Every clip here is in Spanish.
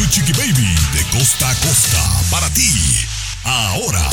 Tu Chiqui Baby de costa a costa para ti. Ahora.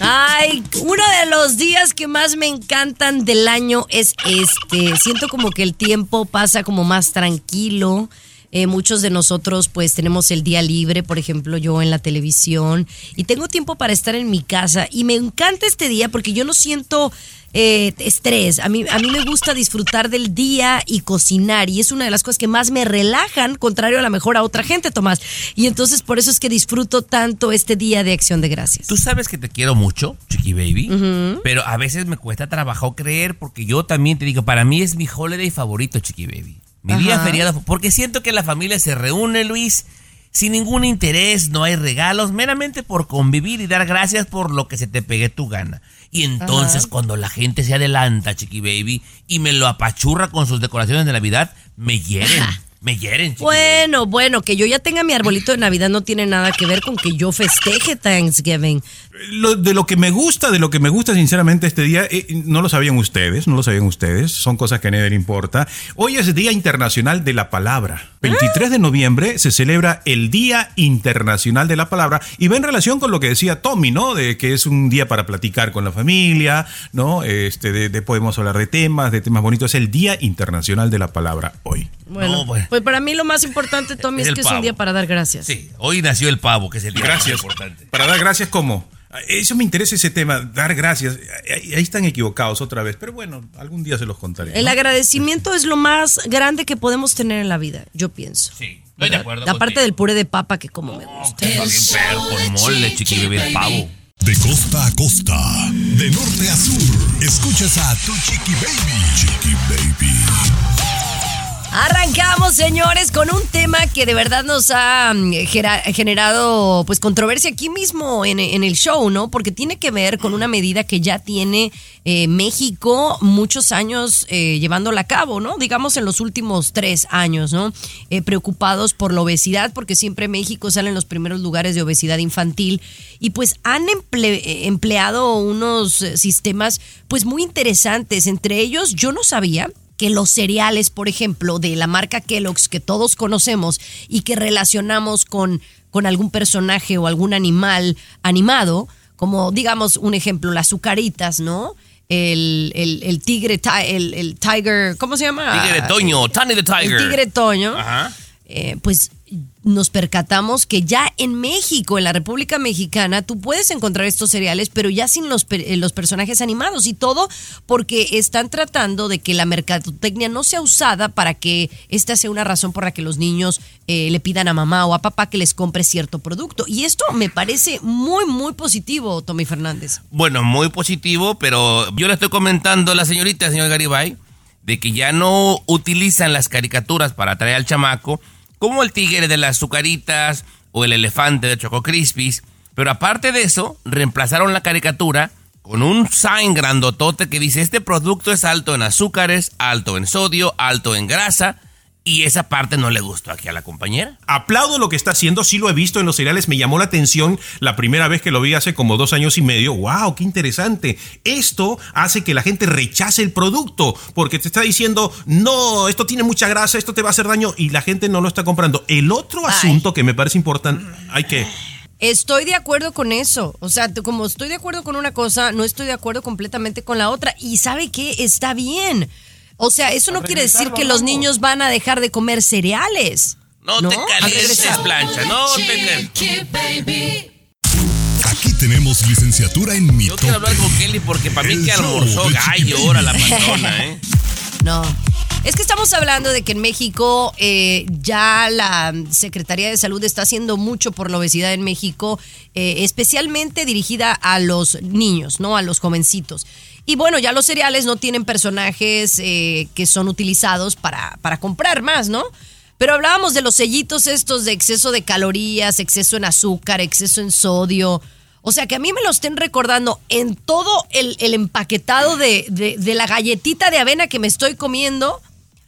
Ay, uno de los días que más me encantan del año es este. Siento como que el tiempo pasa como más tranquilo. Eh, muchos de nosotros pues tenemos el día libre, por ejemplo yo en la televisión, y tengo tiempo para estar en mi casa. Y me encanta este día porque yo no siento eh, estrés. A mí, a mí me gusta disfrutar del día y cocinar. Y es una de las cosas que más me relajan, contrario a la mejor a otra gente, Tomás. Y entonces por eso es que disfruto tanto este día de acción de gracias. Tú sabes que te quiero mucho, Chiqui Baby, pero a veces me cuesta trabajo creer porque yo también te digo, para mí es mi holiday favorito, Chiqui Baby. Mi día feriado, porque siento que la familia se reúne, Luis, sin ningún interés, no hay regalos, meramente por convivir y dar gracias por lo que se te pegue tu gana. Y entonces Ajá. cuando la gente se adelanta, Chiqui Baby, y me lo apachurra con sus decoraciones de Navidad, me hieren, me hieren, Bueno, bueno, que yo ya tenga mi arbolito de Navidad no tiene nada que ver con que yo festeje Thanksgiving. Lo- de lo que me gusta, de lo que me gusta sinceramente este día, eh, no lo sabían ustedes, no lo sabían ustedes, son cosas que a nadie le importa. Hoy es Día Internacional de la Palabra. 23 de noviembre se celebra el Día Internacional de la Palabra y va en relación con lo que decía Tommy, ¿no? De que es un día para platicar con la familia, ¿no? Este, de, de podemos hablar de temas, de temas bonitos. Es el Día Internacional de la Palabra hoy. Bueno, No, bueno. Pues para mí lo más importante, Tommy, Es que es un día para dar gracias. Sí, hoy nació el pavo, que es el día Gracias. más importante. Para dar gracias, ¿cómo? Eso me interesa ese tema, dar gracias. Ahí están equivocados otra vez, pero bueno, algún día se los contaré. El agradecimiento es lo más grande que podemos tener en la vida, yo pienso. Sí, estoy de acuerdo. Aparte del puré de papa que como me gusta. Bien perro, con mole, Chiqui Baby, el pavo. De costa a costa, de norte a sur, escuchas a tu Chiqui Baby. Chiqui Baby. Arrancamos, señores, con un tema que de verdad nos ha mm, generado pues controversia aquí mismo en, el show, ¿no? Porque tiene que ver con una medida que ya tiene eh, México muchos años eh, llevándola a cabo, ¿no? Digamos en los últimos tres años, ¿no? Eh, preocupados por la obesidad, porque siempre México sale en los primeros lugares de obesidad infantil y pues han emple- empleado unos sistemas pues muy interesantes. Entre ellos, yo no sabía que los cereales, por ejemplo, de la marca Kellogg's que todos conocemos y que relacionamos con, con algún personaje o algún animal animado, como digamos un ejemplo, las azucaritas, ¿no? El, el- el tigre, ti- el, el tiger, ¿cómo se llama? Tigre Toño, Tony the Tiger. El tigre Toño. Ajá. Eh, pues nos percatamos que ya en México, en la República Mexicana, tú puedes encontrar estos cereales, pero ya sin los, eh, los personajes animados y todo porque están tratando de que la mercadotecnia no sea usada para que esta sea una razón por la que los niños eh, le pidan a mamá o a papá que les compre cierto producto. Y esto me parece muy, muy positivo, Tommy Fernández. Bueno, muy positivo, pero yo le estoy comentando a la señorita, señor Garibay, de que ya no utilizan las caricaturas para atraer al chamaco, como el tigre de las azucaritas o el elefante de Choco Crispies. Pero aparte de eso, reemplazaron la caricatura con un sign grandotote que dice, este producto es alto en azúcares, alto en sodio, alto en grasa, y esa parte no le gustó aquí a la compañera. Aplaudo lo que está haciendo, sí lo he visto en los cereales, me llamó la atención la primera vez que lo vi hace como dos años y medio. ¡Wow! ¡Qué interesante! Esto hace que la gente rechace el producto porque te está diciendo, no, esto tiene mucha grasa, esto te va a hacer daño y la gente no lo está comprando. El otro Ay. asunto que me parece importante, hay que... Estoy de acuerdo con eso. O sea, como estoy de acuerdo con una cosa, no estoy de acuerdo completamente con la otra. Y sabe qué, está bien. O sea, eso no quiere decir que los niños van a dejar de comer cereales. No, ¿No? te Al calientes, plancha. No te Aquí tenemos licenciatura en Yo mitote. quiero hablar con Kelly porque para mí El que almorzó gallo ahora la patrona, ¿eh? No. Es que estamos hablando de que en México eh, ya la Secretaría de Salud está haciendo mucho por la obesidad en México, eh, especialmente dirigida a los niños, ¿no? A los jovencitos. Y bueno, ya los cereales no tienen personajes eh, que son utilizados para, para comprar más, ¿no? Pero hablábamos de los sellitos estos de exceso de calorías, exceso en azúcar, exceso en sodio. O sea, que a mí me lo estén recordando en todo el, el empaquetado de, de- de la galletita de avena que me estoy comiendo.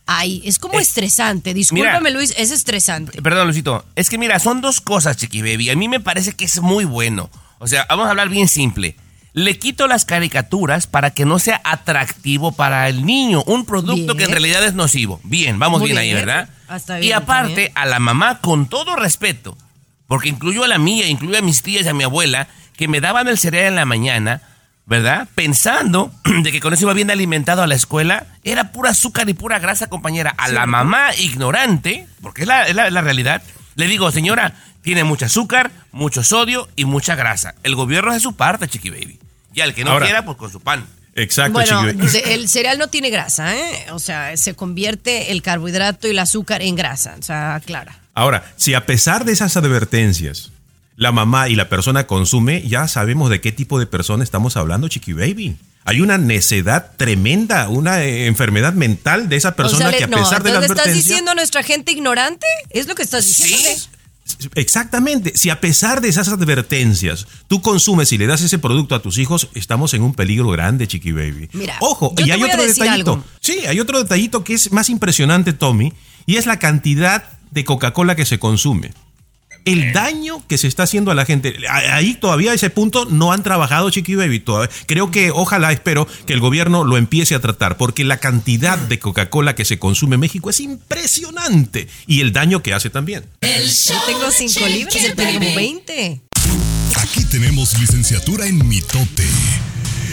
Ay, es como Eh, estresante. Discúlpame, Luis, es estresante. Perdón, Lucito. Es que mira, son dos cosas, Chiqui Baby. A mí me parece que es muy bueno. O sea, vamos a hablar bien simple. Le quito las caricaturas para que no sea atractivo para el niño. Un producto Bien. que en realidad es nocivo. Bien, vamos bien, ahí. ¿verdad? Hasta y aparte, a la mamá, con todo respeto, porque incluyo a la mía, incluyo a mis tías y a mi abuela, que me daban el cereal en la mañana, ¿verdad? Pensando de que con eso iba bien alimentado a la escuela, era pura azúcar y pura grasa, compañera. A la mamá ignorante, porque es la, es la- la realidad, le digo, señora, tiene mucho azúcar, mucho sodio y mucha grasa. El gobierno hace su parte, chiqui baby. Y al que no Ahora- quiera, pues con su pan. Exacto, Bueno, Chiqui Baby. de- el cereal no tiene grasa, ¿eh? O sea, se convierte el carbohidrato y el azúcar en grasa. O sea, clara. Ahora, si a pesar de esas advertencias, la mamá y la persona consume, ya sabemos de qué tipo de persona estamos hablando, Chiqui Baby. Hay una necedad tremenda, una eh, enfermedad mental de esa O persona sea, que a no, pesar de la ¿estás diciendo a nuestra gente ignorante? ¿Es lo que estás diciendo? Sí. Exactamente. Si a pesar de esas advertencias tú consumes y le das ese producto a tus hijos, estamos en un peligro grande, Chiqui Baby. Mira, Ojo, y hay otro detallito. algo. Sí, hay otro detallito que es más impresionante, Tommy, y es la cantidad de Coca-Cola que se consume. El daño que se está haciendo a la gente. Ahí todavía a ese punto no han trabajado, Chiqui Baby. Todavía. Creo que, ojalá, espero que el gobierno lo empiece a tratar, porque la cantidad de Coca-Cola que se consume en México es impresionante. Y el daño que hace también. Yo tengo cinco libras, él tiene como 20. Aquí tenemos licenciatura en mitote.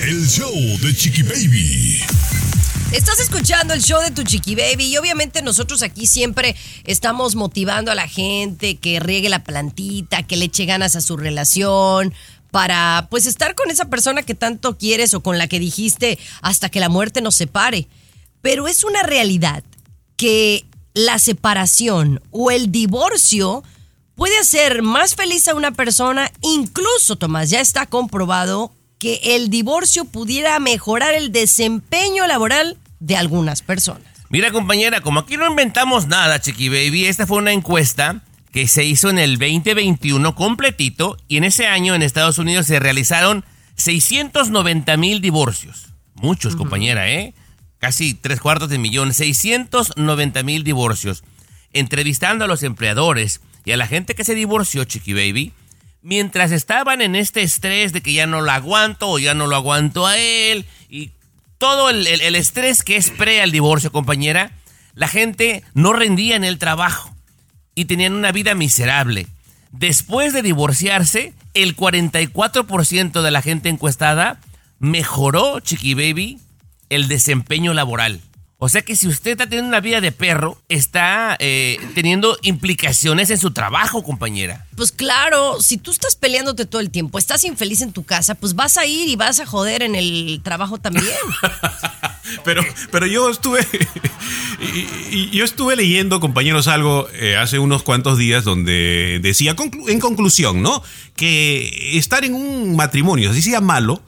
El show de Chiqui Baby. Estás escuchando el show de tu chiqui baby y obviamente nosotros aquí siempre estamos motivando a la gente que riegue la plantita, que le eche ganas a su relación para pues estar con esa persona que tanto quieres o con la que dijiste hasta que la muerte nos separe. Pero es una realidad que la separación o el divorcio puede hacer más feliz a una persona, incluso Tomás, ya está comprobado que el divorcio pudiera mejorar el desempeño laboral de algunas personas. Mira, compañera, como aquí no inventamos nada, Chiqui Baby, esta fue una encuesta que se hizo en el 2021 completito y en ese año en Estados Unidos se realizaron 690 mil divorcios. Muchos, compañera, ¿eh? Casi tres cuartos de millón, 690 mil divorcios. Entrevistando a los empleadores y a la gente que se divorció, Chiqui Baby, mientras estaban en este estrés de que ya no lo aguanto o ya no lo aguanto a él y todo el, estrés que es pre al divorcio, compañera, la gente no rendía en el trabajo y tenían una vida miserable. Después de divorciarse, el 44% de la gente encuestada mejoró, Chiqui Baby, el desempeño laboral. O sea que si usted está teniendo una vida de perro, está eh, teniendo implicaciones en su trabajo, compañera. Pues claro, si tú estás peleándote todo el tiempo, estás infeliz en tu casa, pues vas a ir y vas a joder en el trabajo también. Pero, pero yo estuve y, y yo estuve leyendo, compañeros, algo eh, hace unos cuantos días donde decía conclu- en conclusión, ¿no? Que estar en un matrimonio, así sea malo,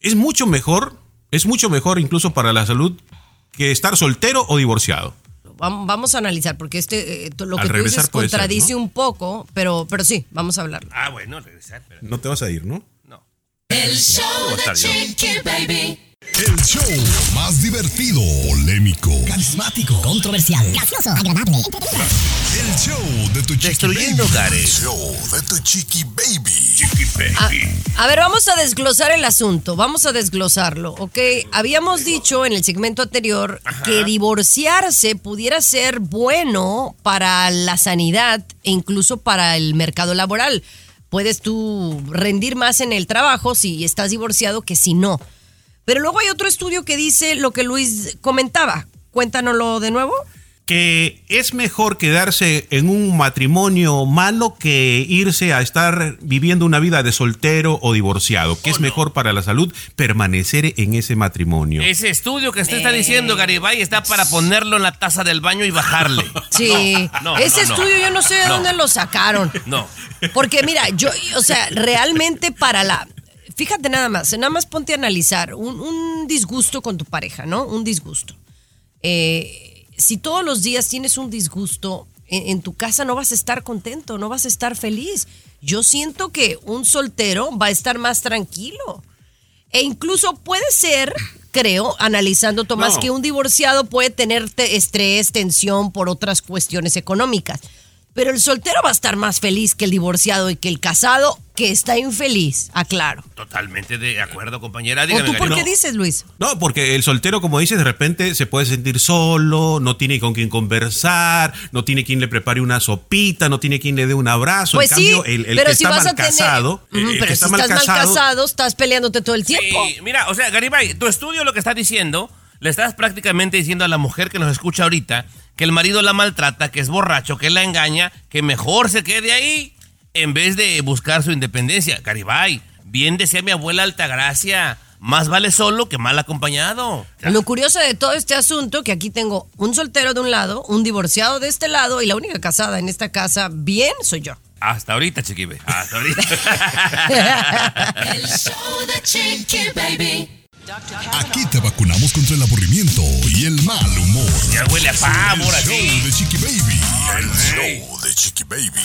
es mucho mejor, es mucho mejor incluso para la salud que estar soltero o divorciado. Vam- Vamos a analizar, porque este, eh, lo Al que tú dices ser, contradice ¿no? un poco, pero, pero sí, vamos a hablarlo. Ah, bueno, regresar, pero No te vas a ir, ¿no? no. El show de. Chiqui Baby. El show más divertido, polémico. Carismático, controversial, gracioso, agradable. El show de tu chiqui Destruyendo baby. hogares. show de tu chiqui baby. A, a ver, vamos a desglosar el asunto, vamos a desglosarlo, ¿ok? Habíamos dicho en el segmento anterior que divorciarse pudiera ser bueno para la sanidad e incluso para el mercado laboral. Puedes tú rendir más en el trabajo si estás divorciado que si no. Pero luego hay otro estudio que dice lo que Luis comentaba. Cuéntanoslo de nuevo. que es mejor quedarse en un matrimonio malo que irse a estar viviendo una vida de soltero o divorciado, que es mejor para la salud permanecer en ese matrimonio. Ese estudio que usted está diciendo, Garibay, está para ponerlo en la taza del baño y bajarle. Sí, No, no, ese no, no. estudio yo no sé de No. dónde lo sacaron. No. Porque mira, yo, o sea, realmente para la... Fíjate nada más, nada más ponte a analizar un, un disgusto con tu pareja, ¿no? Un disgusto. Eh, si todos los días tienes un disgusto, en, en tu casa no vas a estar contento, no vas a estar feliz. Yo siento que un soltero va a estar más tranquilo. E incluso puede ser, creo, analizando Tomás, No. que un divorciado puede tener te- estrés, tensión por otras cuestiones económicas. Pero el soltero va a estar más feliz que el divorciado y que el casado que está infeliz, aclaro. Totalmente de acuerdo, compañera. ¿O Dígame, tú por qué dices, Luis? No, porque el soltero, como dices, de repente se puede sentir solo, no tiene con quien conversar, no tiene quien le prepare una sopita, no tiene quien le dé un abrazo. Pues en sí, cambio, el, el pero que si está vas mal a tener... casado, que pero si está estás mal mal casado, casado, estás peleándote todo el tiempo. Sí, mira, o sea, Garibay, tu estudio lo que está diciendo, le estás prácticamente diciendo a la mujer que nos escucha ahorita que el marido la maltrata, que es borracho, que la engaña, que mejor se quede ahí en vez de buscar su independencia. Garibay, bien decía mi abuela Altagracia, más vale solo que mal acompañado. Lo curioso de todo este asunto, que aquí tengo un soltero de un lado, un divorciado de este lado y la única casada en esta casa bien soy yo. Hasta ahorita, chiquibe. Hasta ahorita. El show de Chiqui Baby. Aquí te vacunamos contra el aburrimiento y el mal humor. ya huele a pavo, El show de Chiqui Baby. El show de Chiqui Baby.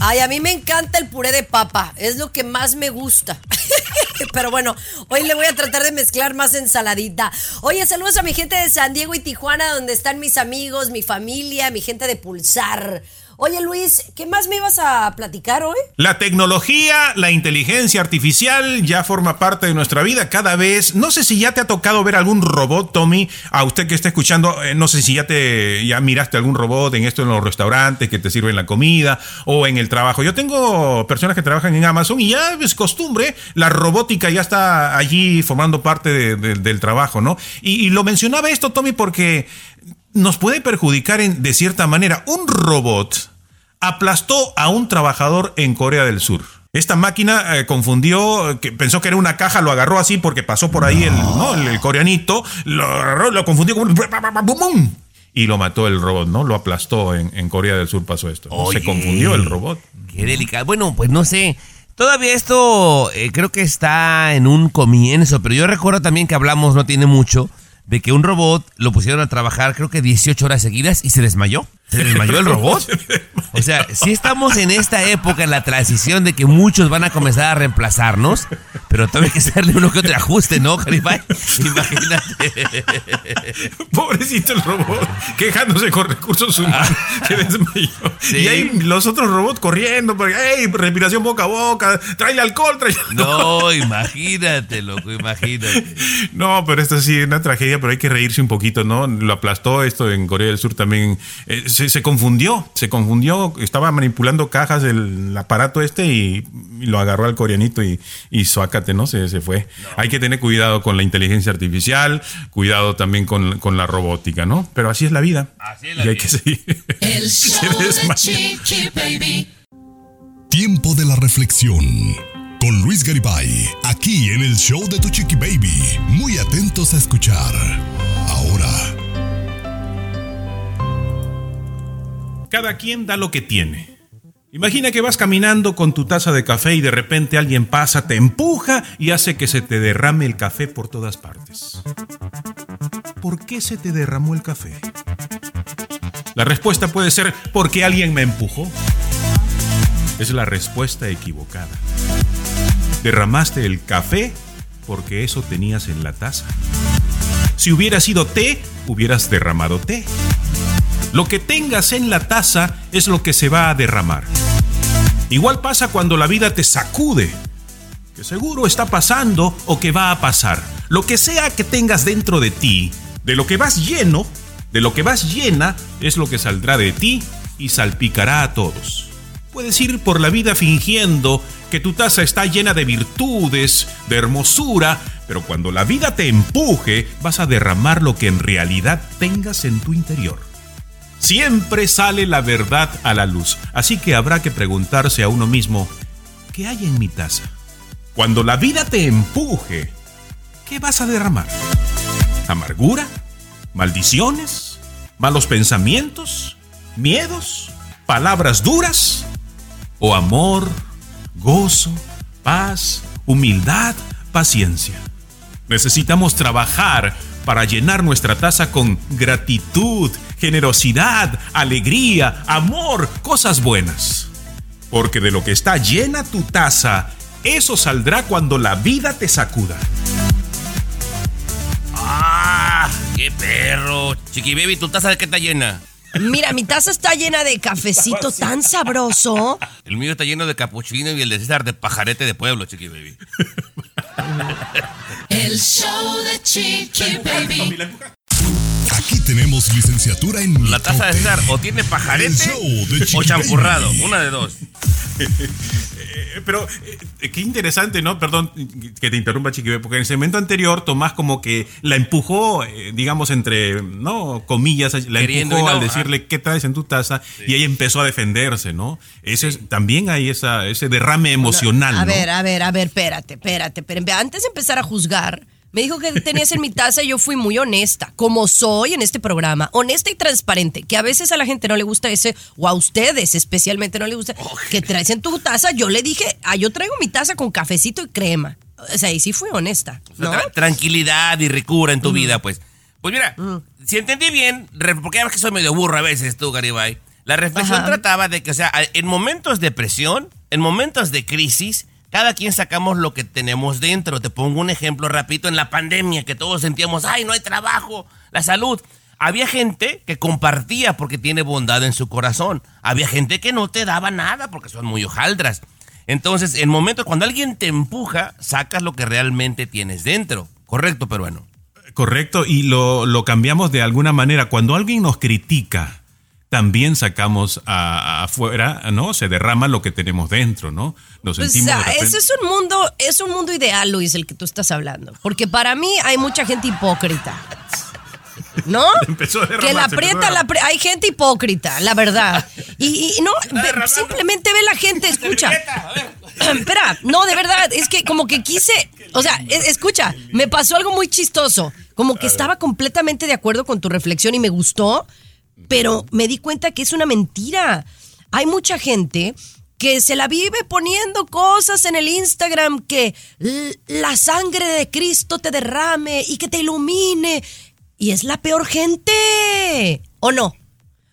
Ay, a mí me encanta el puré de papa, es lo que más me gusta. Pero bueno, hoy le voy a tratar de mezclar más ensaladita. Oye, saludos a mi gente de San Diego y Tijuana, donde están mis amigos, mi familia, mi gente de Pulsar. Oye, Luis, ¿qué más me ibas a platicar hoy? La tecnología, la inteligencia artificial ya forma parte de nuestra vida cada vez. No sé si ya te ha tocado ver algún robot, Tommy. A usted que está escuchando, eh, no sé si ya te ya miraste algún robot en esto en los restaurantes que te sirven la comida o en el trabajo. Yo tengo personas que trabajan en Amazon y ya es costumbre, la robótica ya está allí formando parte de- de- del trabajo, ¿no? Y lo mencionaba esto, Tommy, porque nos puede perjudicar en- de cierta manera. Un robot aplastó a un trabajador en Corea del Sur. Esta máquina eh, confundió, que pensó que era una caja, lo agarró así porque pasó por ahí el, ¿no? el, el coreanito, lo agarró, lo confundió con y lo mató el robot, ¿no? Lo aplastó en, en Corea del Sur pasó esto. ¿no? Oye. Se confundió el robot. Qué delicado. Bueno, pues no sé. Todavía esto eh, creo que está en un comienzo, pero yo recuerdo también que hablamos no tiene mucho de que un robot lo pusieron a trabajar creo que 18 horas seguidas y se desmayó. ¿Se desmayó el robot? O sea, si estamos en esta época, en la transición de que muchos van a comenzar a reemplazarnos, pero todavía hay que hacerle uno que otro ajuste, ¿no, Jaribay? Imagínate. Pobrecito el robot, quejándose con recursos humanos, se desmayó. Sí. Y ahí los otros robots corriendo, porque, hey, respiración boca a boca, tráele alcohol, tráele No, imagínate, loco, imagínate. No, pero esto sí es una tragedia, pero hay que reírse un poquito, ¿no? Lo aplastó esto en Corea del Sur también. Eh, se, se confundió, se confundió, estaba manipulando cajas el aparato este y, y lo agarró al coreanito y, y suácate, ¿no? Se, se fue. Hay que tener cuidado con la inteligencia artificial, cuidado también con, con la robótica, ¿no? Pero así es la vida. Así es la y hay vida. que seguir. El Se show de. Chiqui Baby. Tiempo de la reflexión. Con Luis Garibay, aquí en el show de Tu Chiqui Baby. Muy atentos a escuchar. Ahora, Cada quien da lo que tiene. Imagina que vas caminando con tu taza de café y de repente alguien pasa, te empuja y hace que se te derrame el café por todas partes. ¿Por qué se te derramó el café? La respuesta puede ser porque alguien me empujó. Es la respuesta equivocada. Derramaste el café porque eso tenías en la taza. Si hubiera sido té, hubieras derramado té. Lo que tengas en la taza es lo que se va a derramar. Igual pasa cuando la vida te sacude, que seguro está pasando o que va a pasar. Lo que sea que tengas dentro de ti, de lo que vas lleno, de lo que vas llena, es lo que saldrá de ti y salpicará a todos. Puedes ir por la vida fingiendo que tu taza está llena de virtudes, de hermosura, pero cuando la vida te empuje, vas a derramar lo que en realidad tengas en tu interior. Siempre sale la verdad a la luz. Así que habrá que preguntarse a uno mismo, ¿qué hay en mi taza? Cuando la vida te empuje, ¿qué vas a derramar? ¿Amargura? ¿Maldiciones? ¿Malos pensamientos? ¿Miedos? ¿Palabras duras? ¿O amor, gozo, paz, humildad, paciencia? Necesitamos trabajar para llenar nuestra taza con gratitud, generosidad, alegría, amor, cosas buenas. Porque de lo que está llena tu taza, eso saldrá cuando la vida te sacuda. ¡Ah! ¡Qué perro! Chiqui Baby, ¿tu taza de qué está llena? Mira, mi taza está llena de cafecito tan sabroso. El mío está lleno de capuchino y el de César de pajarete de pueblo, Chiqui Baby. El show de Chiqui Baby. Aquí tenemos licenciatura en La taza de. César o tiene pajarete o champurrado, una de dos. Eh, Pero eh, qué interesante, ¿no? Perdón que te interrumpa, Chiqui, porque en el segmento anterior Tomás como que la empujó, eh, digamos, entre, ¿no? Comillas, la Queriendo empujó no, al decirle qué traes en tu taza y ella empezó a defenderse, ¿no? Ese es- también hay esa, ese derrame emocional, A ¿no? ver, a ver, a ver, espérate, espérate, espérate. Antes de empezar a juzgar, me dijo que tenías en mi taza y yo fui muy honesta, como soy en este programa, honesta y transparente, que a veces a la gente no le gusta ese, o a ustedes especialmente no le gusta, que traes en tu taza. Yo le dije, ah, yo traigo mi taza con cafecito y crema. O sea, y sí fui honesta, O sea, ¿no? tra- tranquilidad y ricura en tu vida, pues. Pues mira, si entendí bien, porque ya ves que soy medio burro a veces tú, Garibay. La reflexión Ajá. trataba de que, o sea, en momentos de presión, en momentos de crisis, cada quien sacamos lo que tenemos dentro. Te pongo un ejemplo rapidito en la pandemia, que todos sentíamos, ay, no hay trabajo, la salud. Había gente que compartía porque tiene bondad en su corazón. Había gente que no te daba nada porque son muy hojaldras. Entonces, en momentos cuando alguien te empuja, sacas lo que realmente tienes dentro. Correcto, peruano. Correcto, y lo, lo cambiamos de alguna manera. Cuando alguien nos critica, también sacamos a- afuera, ¿no? Se derrama lo que tenemos dentro, ¿no? Nos Pues, sentimos de ah, ese es un mundo, es un mundo ideal, Luis, el que tú estás hablando. Porque para mí hay mucha gente hipócrita. ¿No? Empezó a que la aprieta, la hay gente hipócrita, la verdad. Y, y no, ve- simplemente ve la gente, escucha. Espera, no, de verdad, es que como que quise, o sea, es- escucha, me pasó algo muy chistoso. Como que estaba completamente de acuerdo con tu reflexión y me gustó, pero me di cuenta que es una mentira. Hay mucha gente que se la vive poniendo cosas en el Instagram que la sangre de Cristo te derrame y que te ilumine. Y es la peor gente. ¿O no?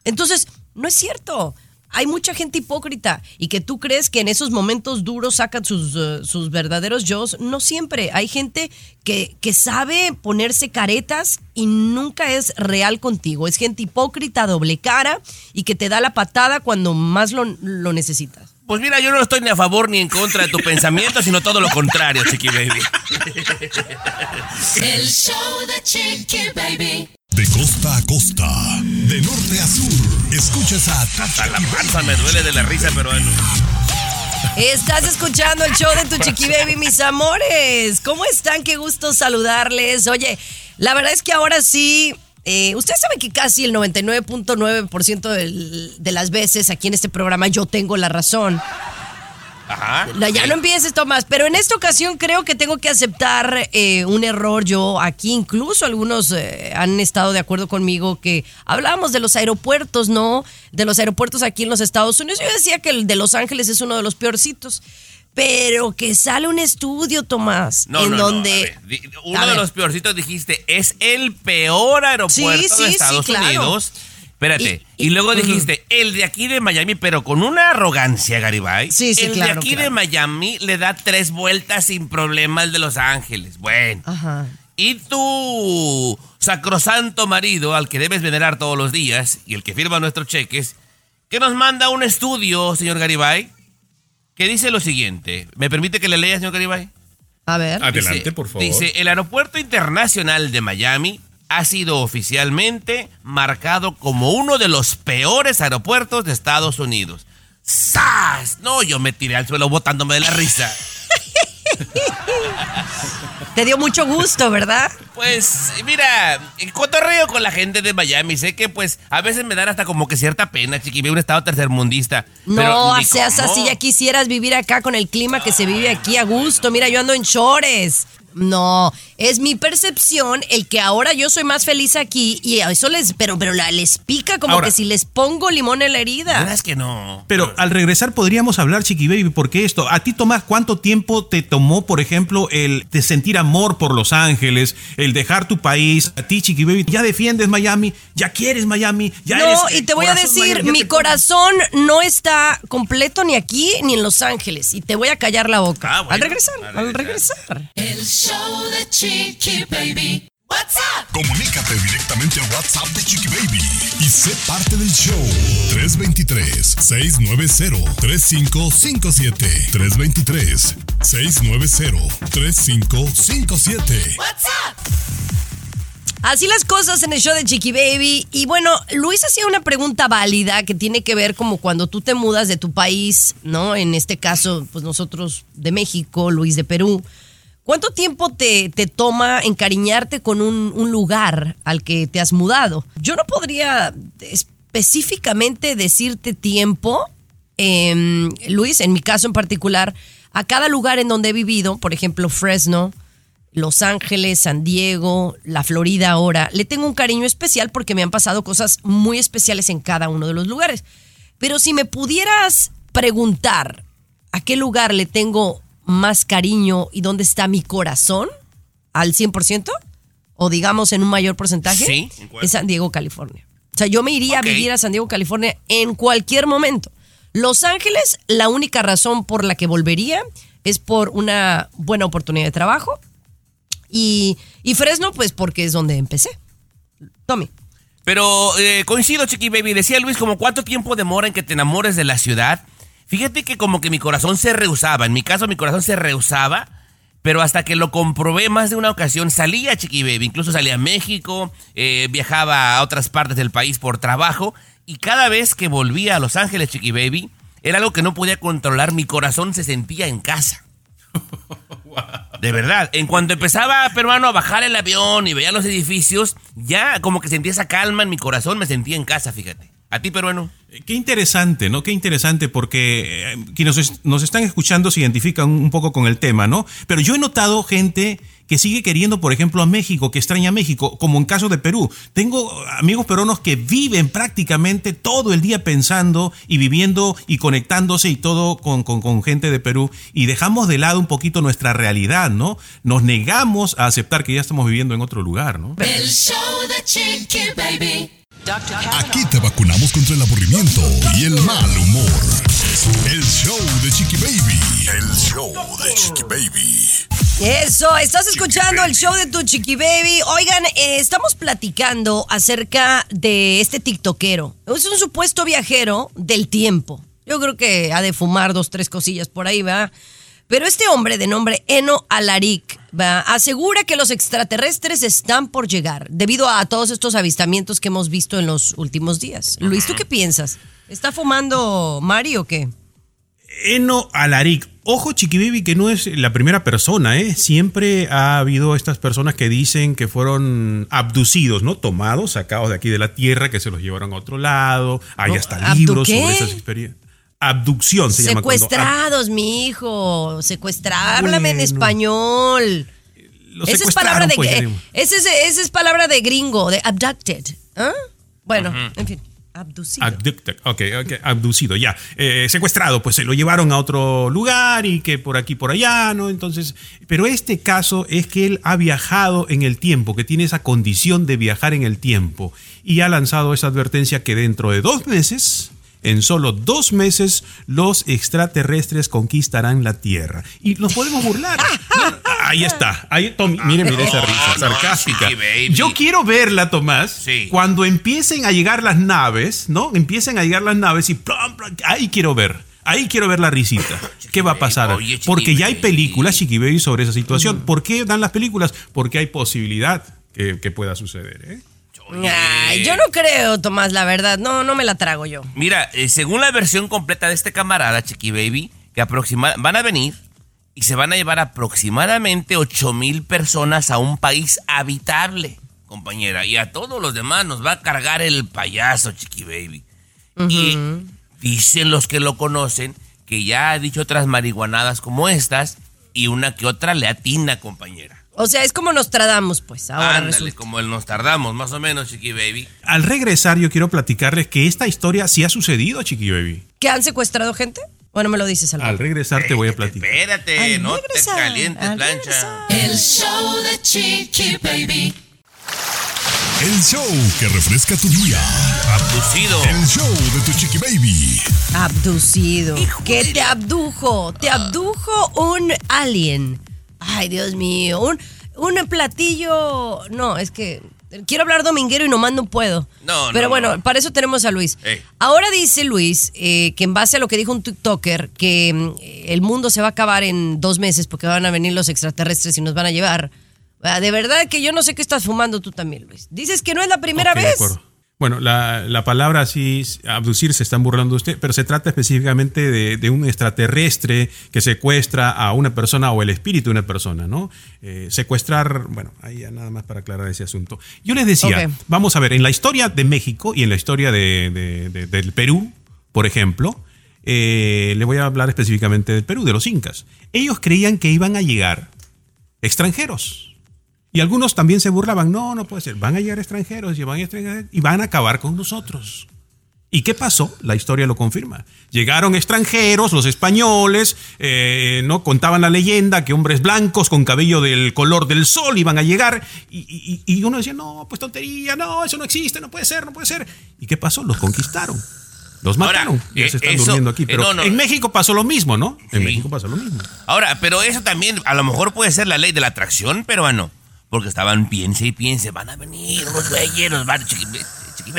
Entonces, no es cierto. Hay mucha gente hipócrita y que tú crees que en esos momentos duros sacan sus, eh, sus verdaderos yo. No siempre. Hay gente que, que sabe ponerse caretas y nunca es real contigo. Es gente hipócrita, doble cara y que te da la patada cuando más lo, lo necesitas. Pues mira, yo no estoy ni a favor ni en contra de tu pensamiento, sino todo lo contrario, Chiqui Baby. El show de Chiqui Baby. De costa a costa, de norte a sur, escuchas a Hasta la panza me duele de la risa, peruano. Estás escuchando el show de tu chiqui baby, mis amores. ¿Cómo están? Qué gusto saludarles. Oye, la verdad es que ahora sí. eh, ustedes saben que casi el 99.9% del- de las veces aquí en este programa yo tengo la razón. Ajá. Ya no empieces, Tomás, pero en esta ocasión creo que tengo que aceptar eh, un error yo aquí. Incluso algunos eh, han estado de acuerdo conmigo que hablábamos de los aeropuertos, ¿no? De los aeropuertos aquí en los Estados Unidos. Yo decía que el de Los Ángeles es uno de los peorcitos. Pero que sale un estudio, Tomás, No, en no, donde... ver, uno de los peorcitos dijiste, es el peor aeropuerto Sí, sí, de sí, Estados claro. Unidos. Espérate. Y, Y- y- luego dijiste, el de aquí de Miami, pero con una arrogancia, Garibay. Sí, sí, el claro, de aquí claro. de Miami le da tres vueltas sin problema al de Los Ángeles. Bueno. Ajá. Y tu sacrosanto marido, al que debes venerar todos los días, y el que firma nuestros cheques, que nos manda un estudio, señor Garibay, que dice lo siguiente. ¿Me permite que le lea, señor Garibay? A ver. Adelante, Dice- por favor. Dice, el aeropuerto internacional de Miami ha sido oficialmente marcado como uno de los peores aeropuertos de Estados Unidos. ¡Sas! No, yo me tiré al suelo botándome de la risa. Te dio mucho gusto, ¿verdad? Pues, mira, cotorreo con la gente de Miami. Sé que, pues, a veces me dan hasta como que cierta pena, chiqui. Un estado tercermundista. pero No, ni seas cómo. así, ya quisieras vivir acá con el clima que se vive aquí a gusto. Mira, yo ando en chores. No, es mi percepción el que ahora yo soy más feliz aquí y a eso les, pero, pero la- les pica como Ahora- que si les pongo limón en la herida. ¿Verdad es que no? Pero al regresar podríamos hablar, Chiqui Baby, porque esto, a ti Tomás, ¿cuánto tiempo te tomó, por ejemplo, el de sentir amor por Los Ángeles, el dejar tu país? A ti, Chiqui Baby, ya defiendes Miami, ya quieres Miami, ya no, eres, y eh, te voy a decir, Miami, mi corazón no está completo ni aquí ni en Los Ángeles. Y te voy a callar la boca. Ah, bueno, al regresar, al al regresar. El show de Chiqui Baby. What's up? Comunícate directamente a WhatsApp de Chiqui Baby y sé parte del show. 323-690-3557. 323-690-3557. What's up? Así las cosas en el show de Chiqui Baby. Y bueno, Luis hacía una pregunta válida que tiene que ver como cuando tú te mudas de tu país, ¿no? En este caso, pues nosotros de México, Luis de Perú. ¿Cuánto tiempo te, te toma encariñarte con un, un lugar al que te has mudado? Yo no podría específicamente decirte tiempo, em, Luis, en mi caso en particular, a cada lugar en donde he vivido, por ejemplo, Fresno, los Ángeles, San Diego, la Florida ahora. Le tengo un cariño especial porque me han pasado cosas muy especiales en cada uno de los lugares. Pero si me pudieras preguntar a qué lugar le tengo más cariño y dónde está mi corazón al 100%, o digamos en un mayor porcentaje, Sí, es San Diego, California. O sea, yo me iría a vivir a San Diego, California en cualquier momento. Los Ángeles, la única razón por la que volvería es por una buena oportunidad de trabajo y, y Fresno, pues porque es donde empecé. Tommy. Pero eh, coincido, Chiqui Baby. Decía Luis, como cuánto tiempo demora en que te enamores de la ciudad. Fíjate que como que mi corazón se rehusaba. En mi caso, mi corazón se rehusaba. Pero hasta que lo comprobé más de una ocasión, salía Chiqui Baby. Incluso salía a México, eh, viajaba a otras partes del país por trabajo. Y cada vez que volvía a Los Ángeles, Chiqui Baby, era algo que no podía controlar. Mi corazón se sentía en casa. De verdad, en cuanto empezaba, peruano, a bajar el avión y veía los edificios, ya como que sentía esa calma en mi corazón, me sentía en casa, fíjate. ¿A ti, peruano? Qué interesante, ¿no? Qué interesante porque eh, quienes nos, es- nos están escuchando se identifican un poco con el tema, ¿no? Pero yo he notado gente que sigue queriendo, por ejemplo, a México, que extraña a México, como en caso de Perú. Tengo amigos peruanos que viven prácticamente todo el día pensando y viviendo y conectándose y todo con, con- con gente de Perú y dejamos de lado un poquito nuestra realidad, ¿no? Nos negamos a aceptar que ya estamos viviendo en otro lugar, ¿no? El show de Chiqui Baby. Aquí te vacunamos contra el aburrimiento y el mal humor. El show de Chiqui Baby. El show de Chiqui Baby. Eso, estás escuchando el show de tu chiqui baby. Oigan, eh, estamos platicando acerca de este tiktokero. Es un supuesto viajero del tiempo. Yo creo que ha de fumar dos, tres cosillas por ahí, ¿va? Pero este hombre de nombre Eno Alaric ¿va? asegura que los extraterrestres están por llegar debido a todos estos avistamientos que hemos visto en los últimos días. Luis, ¿tú qué piensas? ¿Está fumando Mari o qué? Eno Alaric. Ojo, Chiqui Baby, que no es la primera persona, ¿eh? Siempre ha habido estas personas que dicen que fueron abducidos, ¿no? Tomados, sacados de aquí de la Tierra, que se los llevaron a otro lado. Hay hasta ¿abdu libros qué? sobre esas experiencias. Abducción se llama cuando Secuestrados, mi hijo. Secuestrar. Háblame en español. Esa es palabra de pues, eh, es, esa es palabra de gringo, de abducted. ¿Ah? Bueno, en fin, abducido. Abducted, ok, ok, abducido, ya. Eh, secuestrado, pues se lo llevaron a otro lugar y que por aquí, por allá, ¿no? Entonces, pero este caso es que él ha viajado en el tiempo, que tiene esa condición de viajar en el tiempo y ha lanzado esa advertencia que dentro de dos meses, en solo dos meses, los extraterrestres conquistarán la Tierra. Y nos podemos burlar. Ahí está. Ahí, Tommy, mire, mire esa risa sarcástica. Yo quiero verla, Tomás, Sí. cuando empiecen a llegar las naves, ¿no? Empiecen a llegar las naves y ahí quiero ver. Ahí quiero ver la risita. ¿Qué va a pasar? Porque ya hay películas, Chiqui Baby, sobre esa situación. ¿Por qué dan las películas? Porque hay posibilidad que, que pueda suceder. ¿eh? Ay, yo no creo, Tomás, la verdad. No, no me la trago yo. Mira, eh, según la versión completa de este camarada, Chiqui Baby, que aproxima van a venir y se van a llevar aproximadamente 8 mil personas a un país habitable, compañera. Y a todos los demás nos va a cargar el payaso, Chiqui Baby. Y dicen los que lo conocen que ya ha dicho otras marihuanadas como estas y una que otra le atina, compañera. O sea, es como nos tradamos, pues. Ahora Ándale, resulta. como el nos tardamos, más o menos, Chiqui Baby. Al regresar, yo quiero platicarles que esta historia sí ha sucedido, Chiqui Baby. ¿Que han secuestrado gente? Bueno, me lo dices, Salvador. Al regresar te voy a platicar. Espérate, Al no regresar, te calientes, al plancha. El show de Chiqui Baby. El show que refresca tu día. Abducido. El show de tu chiqui baby. Abducido. ¿Qué te abdujo? Te abdujo un alien. Ay, Dios mío. Un, un platillo. No, es que. Quiero hablar dominguero y nomás no puedo. No, Pero no, bueno, no. para eso tenemos a Luis. Ahora dice Luis eh, que en base a lo que dijo un TikToker, que mm, el mundo se va a acabar en dos meses porque van a venir los extraterrestres y nos van a llevar. Ah, De verdad que yo no sé qué estás fumando tú también, Luis. Dices que no es la primera vez. acuerdo. Bueno, la, la palabra así, abducir, se están burlando de usted, pero se trata específicamente de, de un extraterrestre que secuestra a una persona o el espíritu de una persona, ¿no? Eh, secuestrar, bueno, ahí ya nada más para aclarar ese asunto. Yo les decía, vamos a ver, en la historia de México y en la historia de- del Perú, por ejemplo, eh, le voy a hablar específicamente del Perú, de los incas. Ellos creían que iban a llegar extranjeros. Y algunos también se burlaban, no, no puede ser, van a llegar extranjeros y van a, extranjeros y van a acabar con nosotros. ¿Y qué pasó? La historia lo confirma. Llegaron extranjeros, los españoles, eh, no contaban la leyenda que hombres blancos con cabello del color del sol iban a llegar y, y- y uno decía, no, pues tontería, no, eso no existe, no puede ser, no puede ser. ¿Y qué pasó? Los conquistaron. Los Ahora, mataron. ya eh, se están eso- durmiendo aquí. eh, Pero no, no. en México pasó lo mismo, ¿no? En Sí. México pasó lo mismo. Ahora, pero eso también a lo mejor puede ser la ley de la atracción peruano. Porque estaban piense y piense, van a venir unos güeyes, van, chiqui, chiqui.